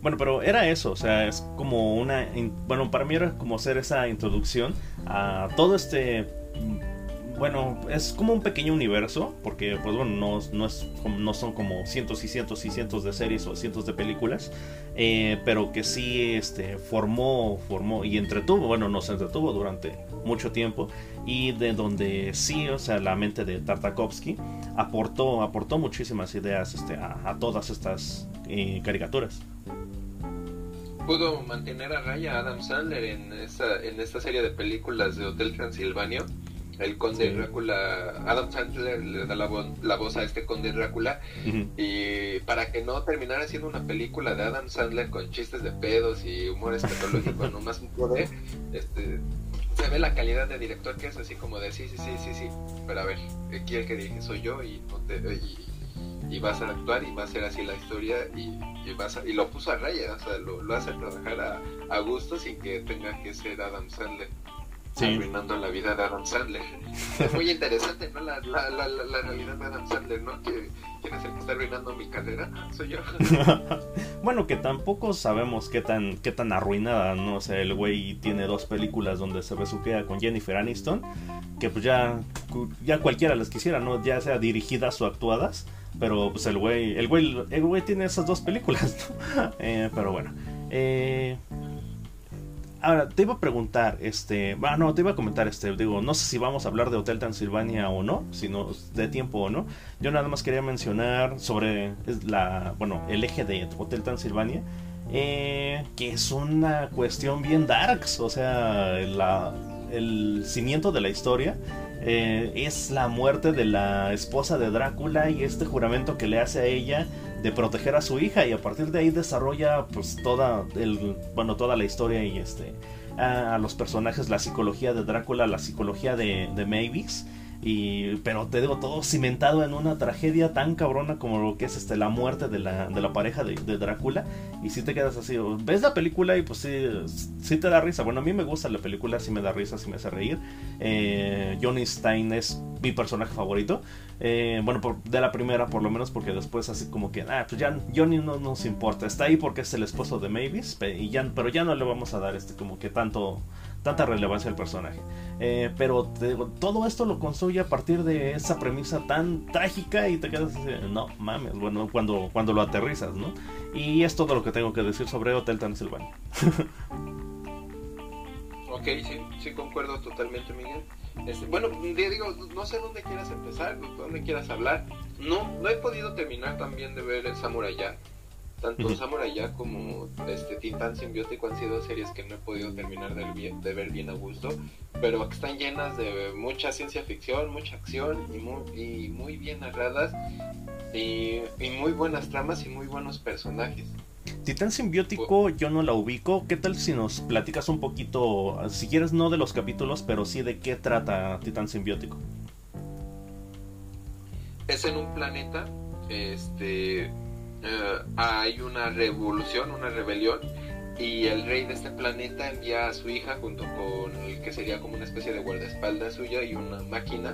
Bueno, pero era eso, o sea, es como una... Bueno, para mí era como hacer esa introducción a todo este... mm, Bueno, es como un pequeño universo, porque pues bueno, no, no, es, no son como cientos y cientos y cientos de series o cientos de películas, eh, pero que sí este, formó, formó y entretuvo, bueno, nos entretuvo durante mucho tiempo, y de donde sí, o sea, la mente de Tartakovsky aportó, aportó muchísimas ideas este, a, a todas estas eh, caricaturas. Pudo mantener a raya a Adam Sandler en esta, en esta serie de películas de Hotel Transilvania. El conde Sí. Drácula, Adam Sandler le da la, vo- la voz a este conde Drácula y para que no terminara siendo una película de Adam Sandler con chistes de pedos y humor escatológico nomás un poder, este, se ve la calidad de director que es así como de sí, sí, sí, sí, sí, pero a ver, aquí el que dije soy yo y, y, y vas a actuar y va a ser así la historia y, y vas a- y lo puso a raya, o sea, lo, lo hace trabajar a, a gusto sin que tenga que ser Adam Sandler. Sí. Arruinando la vida de Adam Sandler. Es muy interesante, ¿no? La, la, la, la, realidad de Adam Sandler, ¿no? Que, ¿Quién es el que está arruinando mi carrera? Soy yo. bueno, que tampoco sabemos qué tan, qué tan arruinada, ¿no? O sea, el güey tiene dos películas donde se besuquea con Jennifer Aniston, que pues ya, ya cualquiera les quisiera, ¿no? Ya sea dirigidas o actuadas, pero pues el güey, el güey, el güey tiene esas dos películas, ¿no? Eh, pero bueno. Eh, Ahora, te iba a preguntar, este, bueno, no, te iba a comentar, este, digo, no sé si vamos a hablar de Hotel Transilvania o no, si nos de tiempo o no. Yo nada más quería mencionar sobre la, bueno, el eje de Hotel Transilvania, eh, que es una cuestión bien darks, o sea, la, el cimiento de la historia eh, es la muerte de la esposa de Drácula y este juramento que le hace a ella de proteger a su hija y a partir de ahí desarrolla pues toda el bueno toda la historia y este a, los personajes la psicología de Drácula la psicología de, de Mavis y pero te digo todo cimentado en una tragedia tan cabrona como lo que es este la muerte de la, de la pareja de, Drácula. Y si te quedas así ves la película y pues sí, sí te da risa. Bueno a mí me gusta la película sí me da risa sí me hace reír. Eh, Johnny Stein es mi personaje favorito. Eh, bueno, de la primera por lo menos, porque después así como que, ah, pues ya Johnny no nos importa, está ahí porque es el esposo de Mavis, pero ya no le vamos a dar este como que tanto tanta relevancia al personaje. Eh, pero te todo esto lo construye a partir de esa premisa tan trágica y te quedas no mames, bueno, cuando, cuando lo aterrizas, ¿no? Y es todo lo que tengo que decir sobre Hotel Transilvania. Ok, sí, sí concuerdo totalmente, Miguel. Este, bueno, digo, no sé dónde quieras empezar, dónde quieras hablar. No, no he podido terminar también de ver el Samurai Jack. Tanto. Samurai Jack como este Titán Simbiótico han sido series que no he podido terminar de, bien- de ver bien a gusto, pero que están llenas de mucha ciencia ficción, mucha acción y muy, y muy bien narradas y, y muy buenas tramas y muy buenos personajes. Titán Simbiótico yo no la ubico. ¿Qué tal si nos platicas un poquito, si quieres no de los capítulos, pero sí de qué trata Titán Simbiótico? es en un planeta, este, eh, hay una revolución, una rebelión, y el rey de este planeta envía a su hija junto con el que sería como una especie de guardaespaldas suya y una máquina,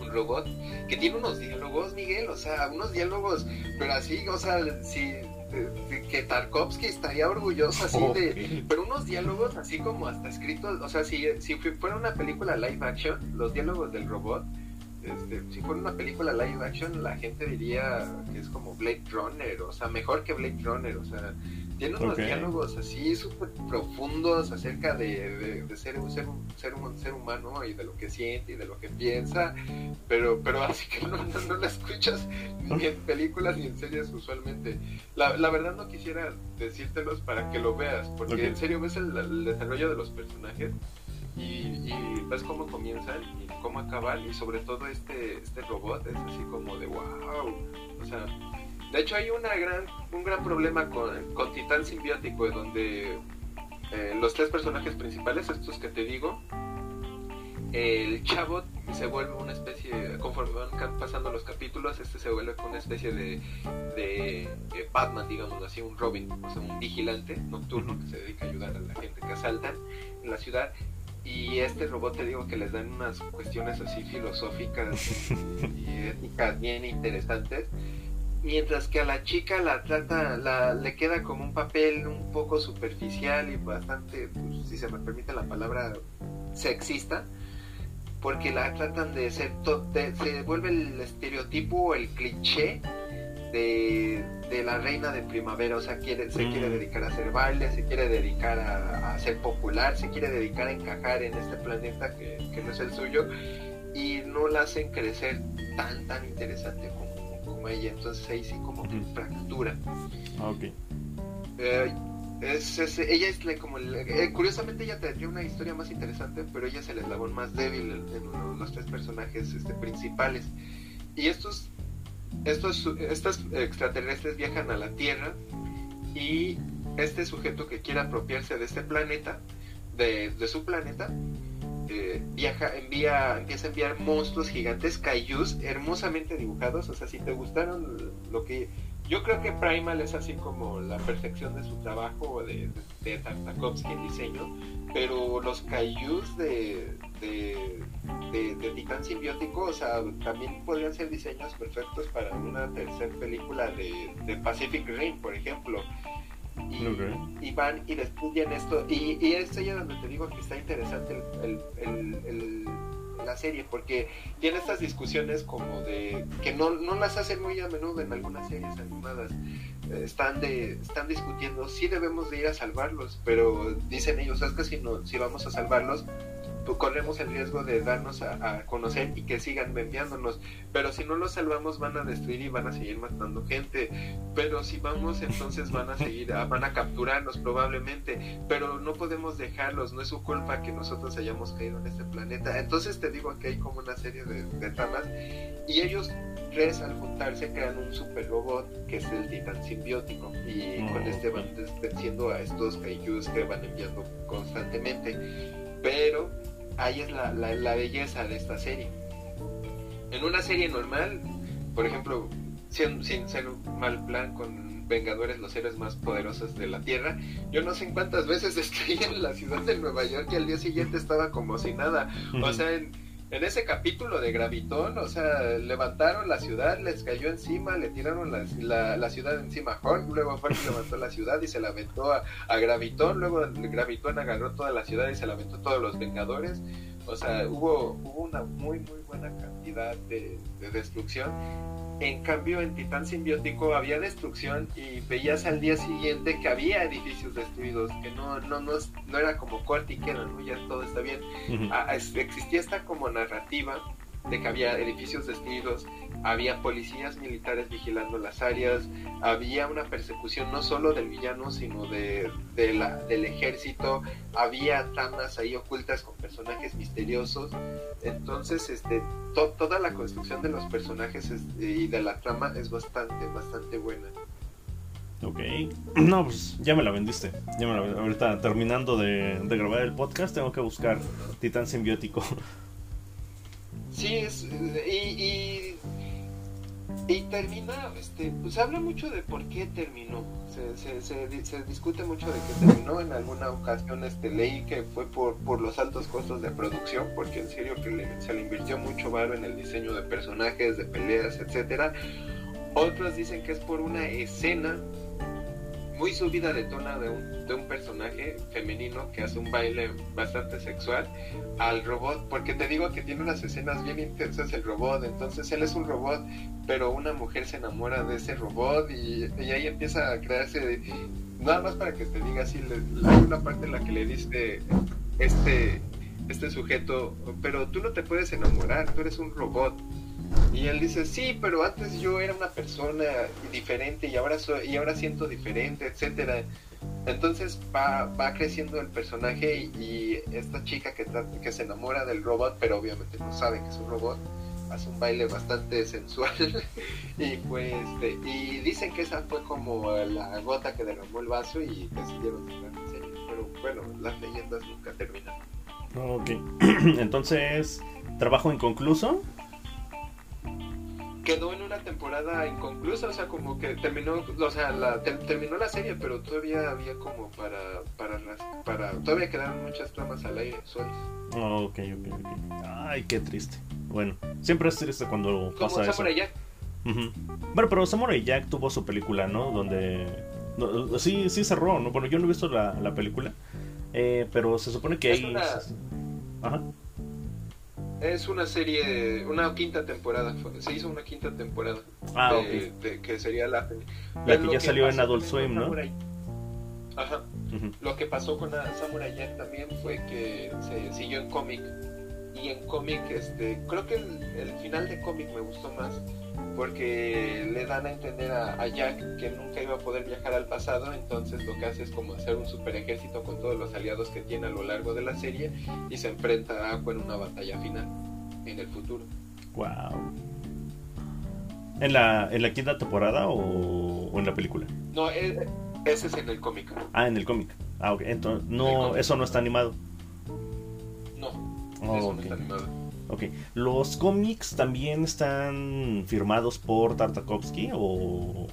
un robot, que tiene unos diálogos, Miguel, o sea, unos diálogos, pero así, o sea, si, de- de que Tarkovsky estaría orgulloso así de, pero unos diálogos así como hasta escritos, o sea, si, si fu- fuera una película live action, los diálogos del robot, este, si fuera una película live action, la gente diría que es como Blade Runner, o sea, mejor que Blade Runner, o sea, tiene unos diálogos así súper profundos acerca de, de- de ser, un, ser, un, ser un ser humano y de lo que siente y de lo que piensa, pero, pero así que no, no, no la escuchas ni en películas ni en series usualmente. La, la verdad no quisiera decírtelos para que lo veas, porque en serio ves el, el desarrollo de los personajes y, ves cómo comienzan y cómo acaban y sobre todo este, este robot es así como de wow, o sea, De hecho, hay una gran, un gran problema con, con Titán Simbiótico, donde eh, los tres personajes principales, estos que te digo, el chavo se vuelve una especie, conforme van pasando los capítulos, este se vuelve una especie de, de, Batman, digamos así, un Robin, o sea, un vigilante nocturno que se dedica a ayudar a la gente que asaltan en la ciudad. Y este robot te digo que les dan unas cuestiones así filosóficas y éticas bien interesantes mientras que a la chica la trata, la, le queda como un papel un poco superficial y bastante, pues, si se me permite la palabra, sexista, porque la tratan de ser, se vuelve el estereotipo, el cliché de, la reina de primavera, o sea, quiere, se quiere mm. dedicar a hacer baile, se quiere dedicar a, ser popular, se quiere dedicar a encajar en este planeta que, que no es el suyo y no la hacen crecer tan, tan interesante como como ella, entonces ahí sí como que fractura. Ah, ok. Eh, es, ella es como eh, curiosamente ella tendría una historia más interesante pero ella es el eslabón más débil en, los tres personajes este, principales y estos estos extraterrestres viajan a la tierra y este sujeto que quiere apropiarse de este planeta de, de su planeta eh, viaja, envía, empieza a enviar monstruos gigantes, kaijus, hermosamente dibujados. O sea, si te gustaron lo que. Yo creo que Primal es así como la perfección de su trabajo de, de, Tartakovsky en diseño, pero los kaijus de, de, de, Titán Simbiótico, o sea, también podrían ser diseños perfectos para una tercera película de, Pacific Rim, por ejemplo y, van y estudian esto. Y, y, es ahí donde te digo que está interesante la serie, porque tiene estas discusiones como de que no, no las hacen muy a menudo en algunas series animadas. Eh, están, de, están discutiendo si debemos de ir a salvarlos, pero dicen ellos, es que si, no, si vamos a salvarlos, corremos el riesgo de darnos a, conocer y que sigan enviándonos. Pero si no los salvamos van a destruir y van a seguir matando gente. Pero si vamos entonces van a seguir, van a capturarnos probablemente. Pero no podemos dejarlos, no es su culpa que nosotros hayamos caído en este planeta. Entonces te digo que hay como una serie de, de tramas y ellos tres al juntarse crean un super robot que es el titán simbiótico y con oh, este van venciendo a estos kaijus que van enviando constantemente. Pero ahí es la, la, belleza de esta serie. En una serie normal, por ejemplo, sin, sin ser un mal plan con Vengadores, los héroes más poderosos de la Tierra, yo no sé cuántas veces en la ciudad de Nueva York y al día siguiente estaba como si nada. O sea, en, en ese capítulo de Gravitón, o sea, levantaron la ciudad, les cayó encima, le tiraron la, la, ciudad encima a Hulk, luego Hulk levantó la ciudad y se la aventó a, a, Gravitón, luego Gravitón agarró toda la ciudad y se la a todos los Vengadores. O sea, hubo, hubo una muy, muy buena cantidad de, de destrucción en cambio, en Titán Simbiótico había destrucción y veías al día siguiente que había edificios destruidos, que no, no, no, no era como queda, ¿no? ya todo está bien. Ah, existía esta como narrativa de que había edificios destruidos, había policías militares vigilando las áreas, había una persecución no solo del villano, sino de, del ejército, había tramas ahí ocultas con personajes misteriosos. Entonces, este, toda la construcción de los personajes y de la trama es bastante, bastante buena. Ok, no, pues ya me la vendiste. Ya me la Ahorita terminando de grabar el podcast, tengo que buscar Titán Simbiótico. Sí, es, y, y, termina, este, pues habla mucho de por qué terminó. Se, se, se, discute mucho de qué terminó. En alguna ocasión este, leí que fue por, por los altos costos de producción, porque en serio que se le invirtió mucho varo en el diseño de personajes, de peleas, etcétera. Otros dicen que es por una escena muy subida de tono de un, de un personaje femenino que hace un baile bastante sexual al robot, porque te digo que tiene unas escenas bien intensas el robot, entonces él es un robot, pero una mujer se enamora de ese robot y, ahí empieza a crearse, nada más para que te diga así, hay una parte en la que le dice este, este sujeto, pero tú no te puedes enamorar, tú eres un robot y él dice, sí, pero antes yo era una persona diferente y ahora, soy, y ahora siento diferente, etcétera. Entonces va, va creciendo el personaje y, esta chica que, que se enamora del robot, pero obviamente no sabe que es un robot, hace un baile bastante sensual y pues este, y dicen que esa fue como la gota que derramó el vaso y decidieron sacar la serie. Pero bueno, las leyendas nunca terminan. Ok, entonces, trabajo inconcluso. Quedó en una temporada inconclusa, o sea, como que terminó, o sea, la, terminó la serie, pero todavía había como para, para, para, todavía quedaron muchas tramas al aire, sueltas. ok, ok, ok. Ay, qué triste. Bueno, siempre es triste cuando pasa eso. Samurai Jack. Bueno, pero Samurai Jack tuvo su película, ¿no? Donde... sí, sí cerró, ¿no? Bueno, yo no he visto la, la película, eh, pero se supone que ahí... Ajá. Es una serie, una quinta temporada. Se hizo una quinta temporada. Ah, de, que sería la. La que ya salió en Adult Swim, ¿no? Ajá. Lo que pasó con Samurai Jack también fue que se siguió en cómic. Y en cómic, este, creo que el, el final de cómic me gustó más porque le dan a entender a, Jack que nunca iba a poder viajar al pasado, entonces lo que hace es como hacer un super ejército con todos los aliados que tiene a lo largo de la serie y se enfrenta a Aqua en una batalla final en el futuro. Wow. ¿En la, en la quinta temporada o, en la película? No, eh, ese es en el cómic. Ah, en el cómic. Ah, ok. Entonces, no, eso no está animado. No, no está animado. Ok, ¿los cómics también están firmados por Tartakovsky o,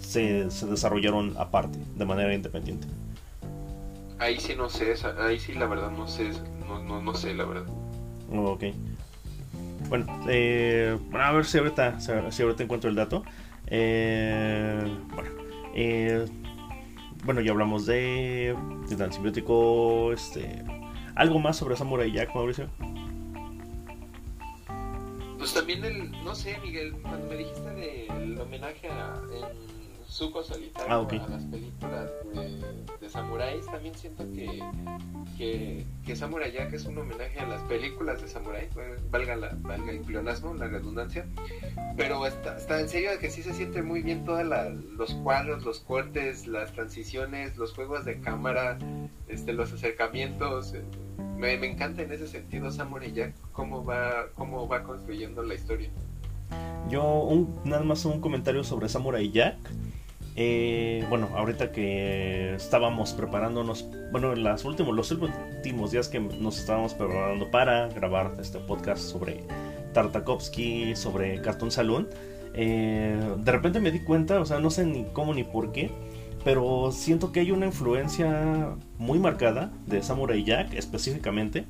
se, desarrollaron aparte, de manera independiente? Ahí sí no sé, ahí sí la verdad no sé, no, no, sé la verdad. Ok. Bueno, eh, a ver si ahorita, si ahorita encuentro el dato. Eh, bueno, eh, bueno, ya hablamos de Titán Simbiótico, este... ¿Algo más sobre Samurai Jack, Mauricio? Pues también el, no sé, Miguel, cuando me dijiste del homenaje a, en Zuko Solitario ah, a las películas de, de samuráis, también siento que, que, Samurai Jack es un homenaje a las películas de samurai, valga, la, valga el pleonasmo, la redundancia, pero está, está en serio que sí se siente muy bien todos los cuadros, los cortes, las transiciones, los juegos de cámara, este, los acercamientos. Eh, me, encanta en ese sentido Samurai Jack, cómo va, cómo va construyendo la historia. Yo, un, nada más un comentario sobre Samurai Jack. Eh, bueno, ahorita que estábamos preparándonos, bueno, los últimos días que nos estábamos preparando para grabar este podcast sobre Tartakovsky, sobre Cartoon Saloon, eh, de repente me di cuenta, o sea, no sé ni cómo ni por qué, pero siento que hay una influencia muy marcada de Samurai Jack específicamente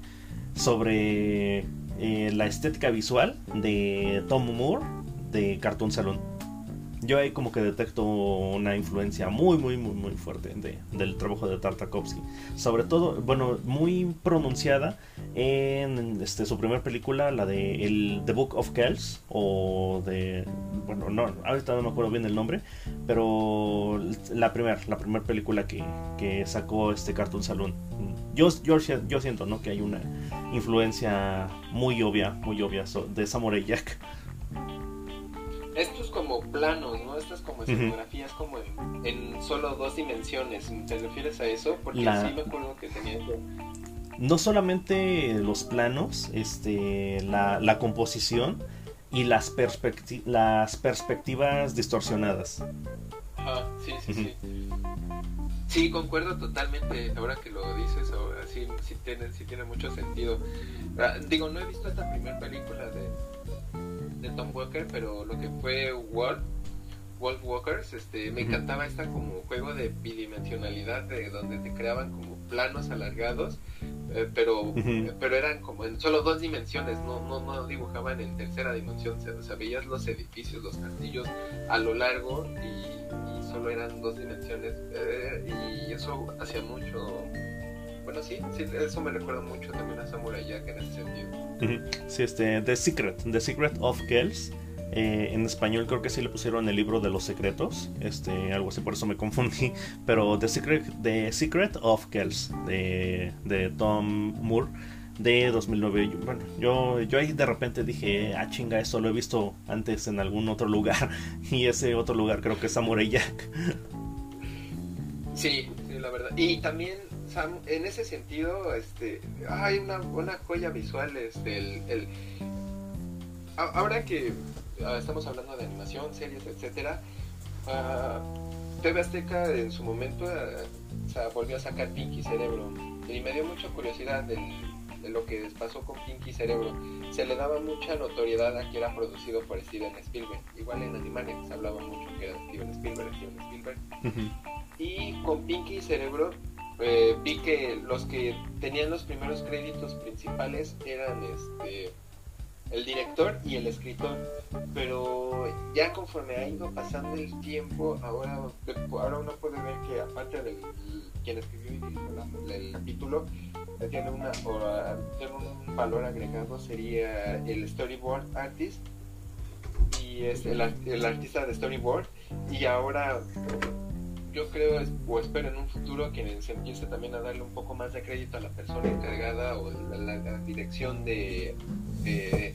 sobre eh, la estética visual de Tom Moore de Cartoon Saloon yo ahí como que detecto una influencia muy, muy, muy, muy fuerte del trabajo de Tartakovsky. Sobre todo, bueno, muy pronunciada en este, su primera película, la de The Book of Kells, o de, bueno, no, ahorita no me acuerdo bien el nombre, pero la primera, la primera película que, que sacó este Cartoon Saloon. Yo, yo, yo siento, ¿no? Que hay una influencia muy obvia, muy obvia de Samurai Jack estos como planos, ¿no? Estas como escenografías como en, solo dos dimensiones. ¿Te refieres a eso? Porque sí me acuerdo que tenía No solamente los planos, este, la, la composición y las, las perspectivas distorsionadas. Ajá, sí, sí, sí. Sí, concuerdo totalmente. Ahora que lo dices, ahora sí, sí, tiene, sí tiene mucho sentido. Ah, digo, no he visto esta primera película de, de Tom Walker, pero lo que fue World, World Walkers, este, me encantaba esta como juego de bidimensionalidad, de donde te creaban como planos alargados, eh, pero, pero eran como en solo dos dimensiones, no, no, no dibujaban en tercera dimensión, o sea, veías los edificios, los castillos a lo largo y, solo eran dos dimensiones, eh, y eso hacía mucho bueno, sí, sí, eso me recuerda mucho también a Samurai Jack en ese sentido. Sí, este, The Secret, The Secret of Kells. Eh, en español creo que sí le pusieron el libro de los secretos, este, algo así, por eso me confundí. Pero The Secret, The Secret of Kells, de, de Tom Moore, de 2009. Bueno, yo, yo ahí de repente dije, ah, chinga, eso lo he visto antes en algún otro lugar. Y ese otro lugar creo que es Samurai Jack. Sí, sí, la verdad. Y también en ese sentido, este, hay una, una joya visual, este, el, ahora que ah, estamos hablando de animación, series, etcétera, uh, TV Azteca en su momento volvió a sacar Pinky Cerebro y me dio mucha curiosidad de lo que pasó con Pinky Cerebro. Se le daba mucha notoriedad a que era producido por Steven Spielberg. Igual en Animaniacs se hablaba mucho que era Steven Spielberg, Steven Spielberg. Y con Pinky Cerebro eh, vi que los que tenían los primeros créditos principales eran este el director y el escritor. Pero ya conforme ha ido pasando el tiempo ahora ahora uno puede ver que aparte de quien escribió y dirigió el capítulo tiene una tiene un valor agregado sería el storyboard artist. Y es el, el artista de storyboard. Y ahora yo creo o espero en un futuro que se empiece también a darle un poco más de crédito a la persona encargada o la, la, dirección de de,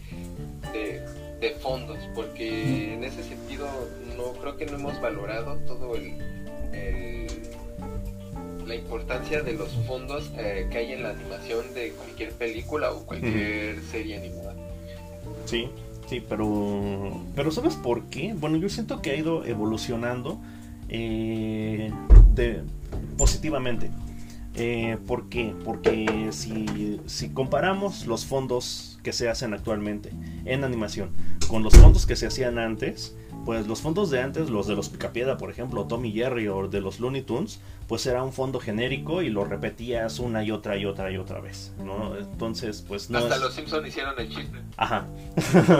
de, fondos, porque en ese sentido no creo que no hemos valorado todo el, la importancia de los fondos eh, que hay en la animación de cualquier película o cualquier serie animada. Sí, sí, pero pero ¿sabes por qué? Bueno, yo siento que ha ido evolucionando eh, positivamente. Eh, ¿Por qué? Porque si, si, comparamos los fondos que se hacen actualmente en animación con los fondos que se hacían antes, pues los fondos de antes, los de los Picapiedra, por ejemplo, Tommy Jerry o de los Looney Tunes, pues era un fondo genérico y lo repetías una y otra y otra y otra vez, ¿no? Entonces, pues no. Hasta los Simpsons hicieron el chiste. Ajá.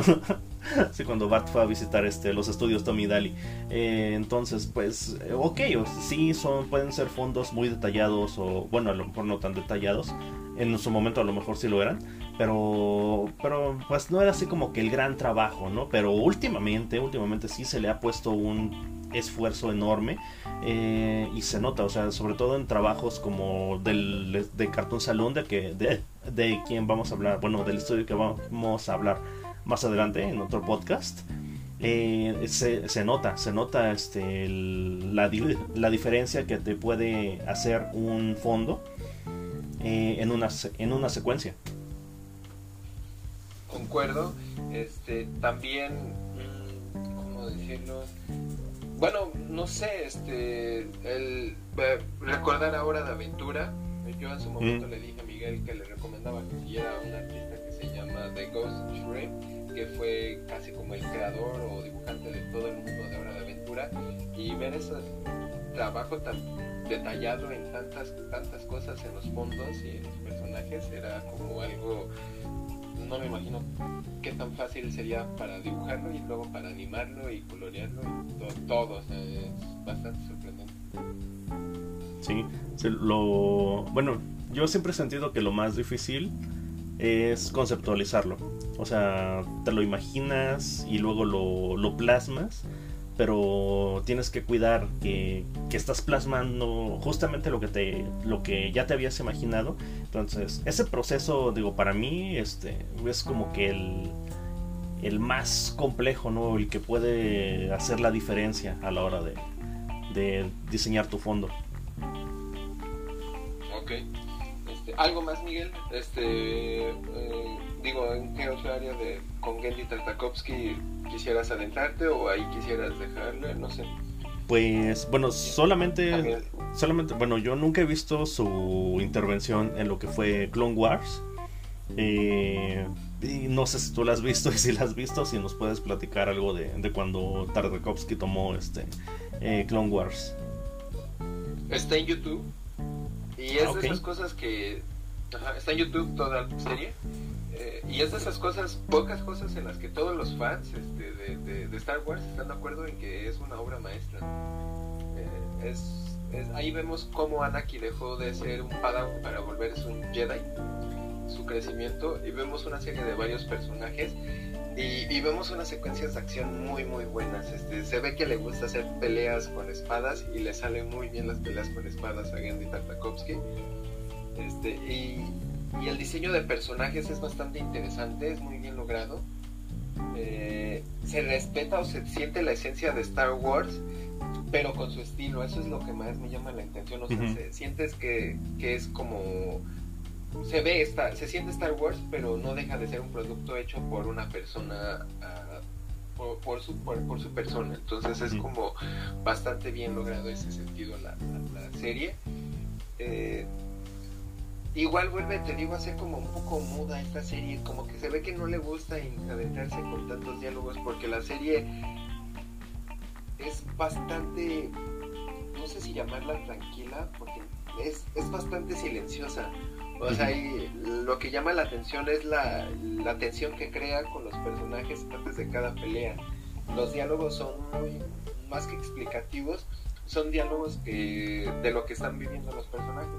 sí, cuando Bart fue a visitar este, los estudios Tommy Daly. Eh, entonces, pues, ok, sí, son, pueden ser fondos muy detallados o, bueno, a lo mejor no tan detallados. En su momento a lo mejor sí lo eran pero pero pues no era así como que el gran trabajo no pero últimamente últimamente sí se le ha puesto un esfuerzo enorme eh, y se nota o sea sobre todo en trabajos como del de Cartoon Saloon de que de, de quien vamos a hablar bueno del estudio que vamos a hablar más adelante en otro podcast eh, se, se, nota se nota este la, la diferencia que te puede hacer un fondo eh, en una en una secuencia concuerdo. Este, también, mm, ¿cómo decirlo? Bueno, no sé, este, el recordar ahora de aventura. Yo en su momento le dije a Miguel que le recomendaba que siguiera un artista que se llama The Ghost Shrimp, que fue casi como el creador o dibujante de todo el mundo de Hora de Aventura, y ver ese trabajo tan detallado en tantas, tantas cosas en los fondos y en los personajes era como algo no me imagino qué tan fácil sería para dibujarlo y luego para animarlo y colorearlo y todo, es bastante sorprendente. Sí, lo bueno, yo siempre he sentido que lo más difícil es conceptualizarlo. O sea, te lo imaginas y luego lo, lo plasmas pero tienes que cuidar que, estás plasmando justamente lo que te lo que ya te habías imaginado. Entonces ese proceso digo para mí este es como que el el más complejo no el que puede hacer la diferencia a la hora de, de diseñar tu fondo. Ok. Este, algo más Miguel este eh, digo en qué otra área de con Gendy Tartakovsky quisieras adentrarte o ahí quisieras dejarle, no sé. Pues bueno, solamente, solamente, bueno, yo nunca he visto su intervención en lo que fue Clone Wars. Eh, y no sé si tú la has visto y si la has visto, si nos puedes platicar algo de, de cuando Tartakovsky tomó este eh, Clone Wars. Está en YouTube y es de esas cosas que está en YouTube toda la serie y es de esas cosas, pocas cosas en las que todos los fans este, de, Star Wars están de acuerdo en que es una obra maestra. Eh, es, ahí vemos cómo Anakin dejó de ser un Padawan para volverse un Jedi, su crecimiento, y vemos una serie de varios personajes. Y, vemos unas secuencias de acción muy muy buenas. Este, se ve que le gusta hacer peleas con espadas y le salen muy bien las peleas con espadas a Gandhi Tartakovsky. Este, y el diseño de personajes es bastante interesante, es muy bien logrado. Eh, se respeta o se siente la esencia de Star Wars, pero con su estilo. Eso es lo que más me llama la atención. O sea, sientes que, es como se ve, esta, se siente Star Wars, pero no deja de ser un producto hecho por una persona, ah, por, su, por, su persona. Entonces es como bastante bien logrado ese sentido la, serie. Eh, igual vuelve, te digo, a ser como un poco muda esta serie, como que se ve que no le gusta adentrarse con tantos diálogos porque la serie es bastante, no sé si llamarla tranquila, porque es, es bastante silenciosa. O sea, y lo que llama la atención es la, la tensión que crea con los personajes antes de cada pelea. Los diálogos son muy más que explicativos, son diálogos que de lo que están viviendo los personajes,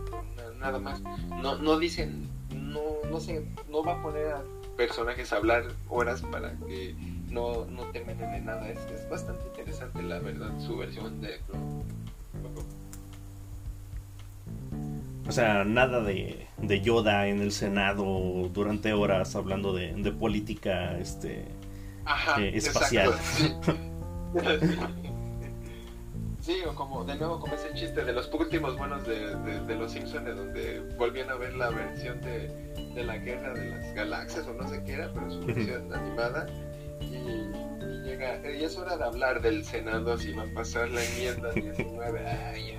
nada más. No, no dicen, no, no sé, no va a poner a personajes a hablar horas para que no, no terminen de nada. Es, es bastante interesante la verdad su versión de O sea, nada de, de, Yoda en el Senado durante horas hablando de, de política este eh, espacial. Sí, o como de nuevo como ese chiste de los últimos buenos de, de, los Simpsons, de donde volvían a ver la versión de, de, la guerra de las galaxias o no sé qué era, pero su versión animada. Y, llega, y es hora de hablar del Senado, si va a pasar la enmienda 19. Ay,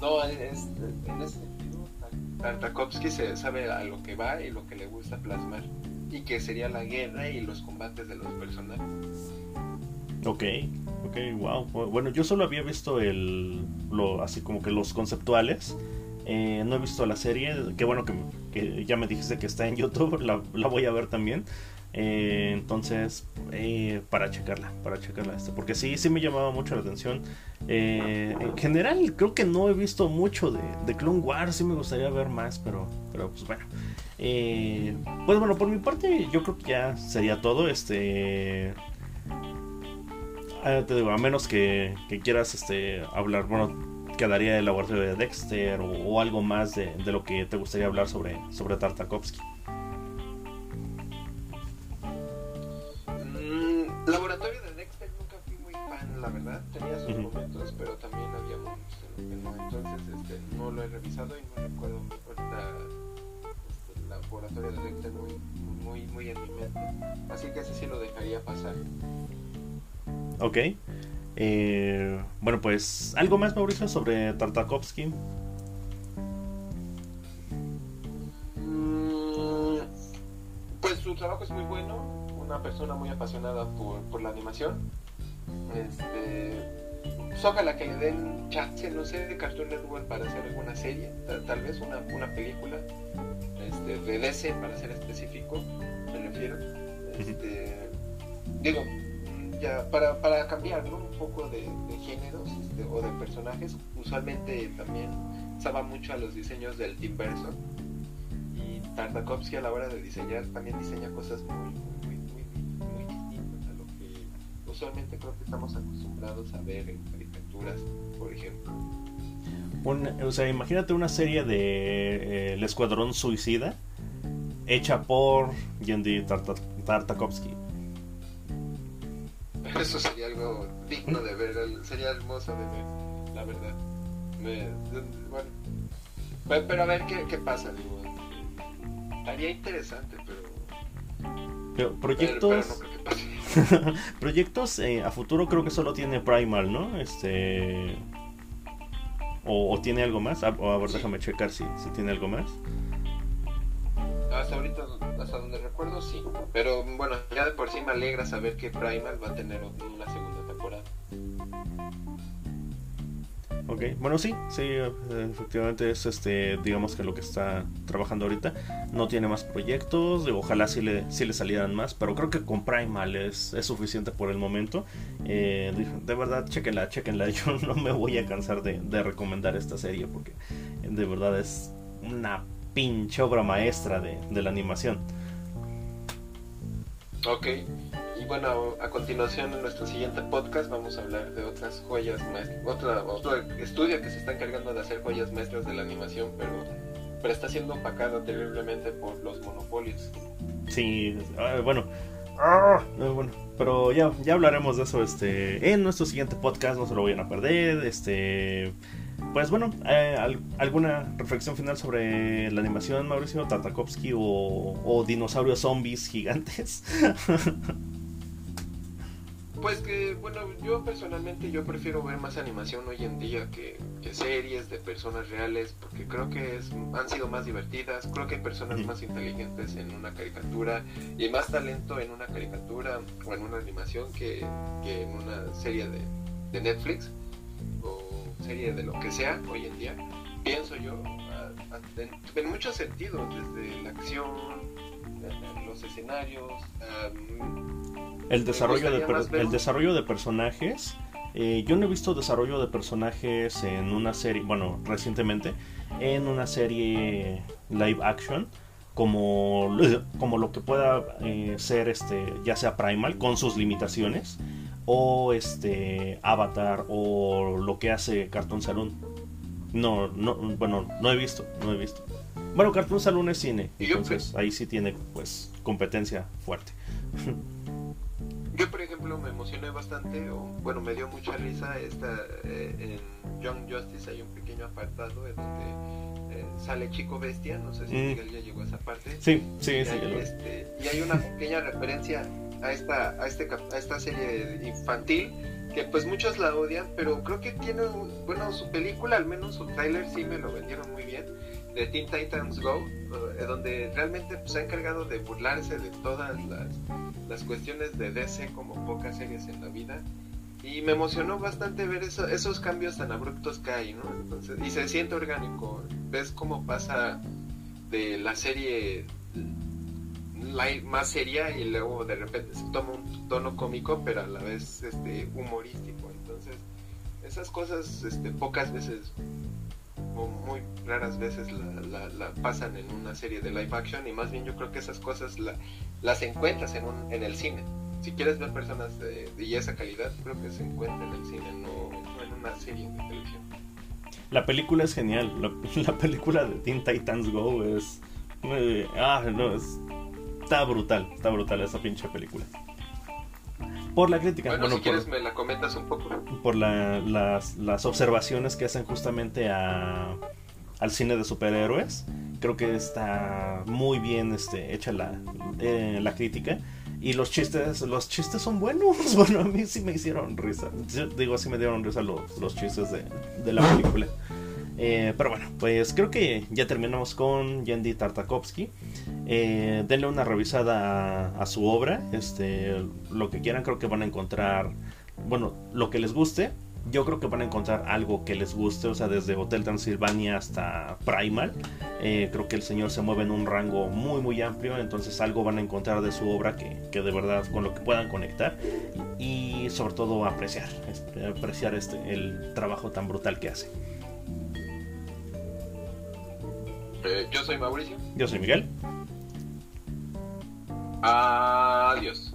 no, es, en ese sentido, Tartakovsky se sabe a lo que va y lo que le gusta plasmar. Y que sería la guerra y los combates de los personajes. Ok, ok, wow. Bueno, yo solo había visto el, lo, así como que los conceptuales. Eh, no he visto la serie. Qué bueno que, ya me dijiste que está en YouTube. La, voy a ver también. Eh, entonces, eh, para checarla, para checarla esta. Porque sí, sí me llamaba mucho la atención. en general, creo que no he visto mucho de, de, Clone Wars. Sí me gustaría ver más, pero, pero pues bueno. pues bueno, por mi parte, yo creo que ya sería todo. Este Ah, te digo, a menos que, quieras este, hablar, bueno, quedaría el laboratorio de Dexter o, algo más de, lo que te gustaría hablar sobre, sobre Tartakovsky. Mm, laboratorio de Dexter nunca fui muy fan, la verdad. Tenía sus momentos, pero también había momentos en los que no. Entonces este, no lo he revisado y no recuerdo ahorita este, laboratorio de Dexter muy, muy, muy en mi mente. Así que ese sí lo dejaría pasar. Ok. Eh, bueno, pues, ¿algo más, Mauricio, sobre Tartakovsky? Mm, pues su trabajo es muy bueno, una persona muy apasionada por, la animación. Este, ojalá que le den chance, no sé, de Cartoon Network para hacer alguna serie, tal, vez una, una película este, de DC para ser específico, me refiero. Este, digo, para, para cambiar un poco de, géneros este, o de personajes, usualmente también va mucho a los diseños del Team Burton y Tartakovsky a la hora de diseñar también diseña cosas muy, muy, muy, muy distintas a lo que usualmente creo que estamos acostumbrados a ver en caricaturas, por ejemplo. o sea, imagínate una serie de eh, El Escuadrón Suicida hecha por Yendi Tartakovsky eso sería algo digno de ver, sería hermoso de ver, la verdad. bueno, pero a ver qué, qué pasa, digo. Estaría interesante, pero. proyectos. proyectos eh, a futuro creo que solo tiene Primal, ¿no? Este. O, tiene algo más. A, a ver, déjame checar si, si tiene algo más. Hasta ahorita hasta donde recuerdo, sí. Pero bueno, ya de por sí me alegra saber que Primal va a tener una segunda temporada. Ok, bueno sí, sí, efectivamente es este, digamos que lo que está trabajando ahorita. No tiene más proyectos, ojalá sí le, sí le salieran más, pero creo que con Primal es, es suficiente por el momento. Eh, de verdad, chequenla, chequenla. Yo no me voy a cansar de, de recomendar esta serie porque de verdad es una pinche obra maestra de, la animación. Ok, y bueno, a continuación en nuestro siguiente podcast vamos a hablar de otras joyas maestras, otro estudio que se está encargando de hacer joyas maestras de la animación, pero, pero está siendo opacado terriblemente por los monopolios. Sí, ah, bueno, ah, bueno, pero ya, ya hablaremos de eso este, en nuestro siguiente podcast, no se lo vayan a perder, este pues bueno, eh, ¿alguna reflexión final sobre la animación, Mauricio Tartakovsky o, o dinosaurios zombies gigantes? Pues que, bueno, yo personalmente yo prefiero ver más animación hoy en día que, series de personas reales, porque creo que es, han sido más divertidas, creo que hay personas más inteligentes en una caricatura y más talento en una caricatura o en una animación que, en una serie de, Netflix serie de lo que sea hoy en día. Pienso yo, en, muchos sentidos, desde la acción, los escenarios, el desarrollo, de, el desarrollo de personajes. Eh, yo no he visto desarrollo de personajes en una serie, bueno, recientemente, en una serie live action, como, como lo que pueda eh, ser, este, ya sea Primal, con sus limitaciones, o este Avatar, o lo que hace Cartoon Saloon. No, no, bueno, no he visto, no he visto. Bueno, Cartoon Saloon es cine, entonces ahí sí tiene, pues, competencia fuerte. Yo, por ejemplo, me emocioné bastante, o bueno, me dio mucha risa. Esta, eh, en Young Justice hay un pequeño apartado en donde eh, sale Chico Bestia. No sé si mm. Miguel ya llegó a esa parte. Sí, sí, y sí. Hay, este, y hay una pequeña referencia a esta, a, este, a esta serie infantil que pues muchos la odian, pero creo que tiene, bueno, su película, al menos su trailer sí me lo vendieron muy bien de Teen Titans Go, eh, donde realmente pues, se ha encargado de burlarse de todas las, cuestiones de DC como pocas series en la vida. Y me emocionó bastante ver esos cambios tan abruptos que hay, ¿no? Entonces, y se siente orgánico. Ves cómo pasa de la serie más seria y luego de repente se toma un tono cómico, pero a la vez este, humorístico. Entonces, esas cosas este, pocas veces o muy raras veces la, pasan en una serie de live action y más bien yo creo que esas cosas las encuentras en, un, en el cine. Si quieres ver personas de, esa calidad, creo que se encuentra en el cine, no, en una serie de televisión. La película es genial, la, película de Teen Titans Go es... Eh, ah, no, es, está brutal, está brutal esa pinche película. Por la crítica. Bueno, si quieres me la comentas un poco. Por las, las, observaciones que hacen justamente a, al cine de superhéroes. Creo que está muy bien este, hecha la, eh, la crítica. Y los chistes, los chistes son buenos. Bueno, a mí sí me hicieron risa. digo, sí me dieron risa los, los chistes de, de la película. Eh, pero bueno, pues creo que ya terminamos con Yendi Tartakovsky. Eh, denle una revisada a, su obra. Este, lo que quieran, creo que van a encontrar. Bueno, lo que les guste. Yo creo que van a encontrar algo que les guste, o sea, desde Hotel Transilvania hasta Primal. Eh, creo que el señor se mueve en un rango muy, muy amplio, entonces algo van a encontrar de su obra que, que de verdad con lo que puedan conectar y sobre todo apreciar, este, apreciar este, el trabajo tan brutal que hace. Eh, yo soy Mauricio. Yo soy Miguel. Adiós.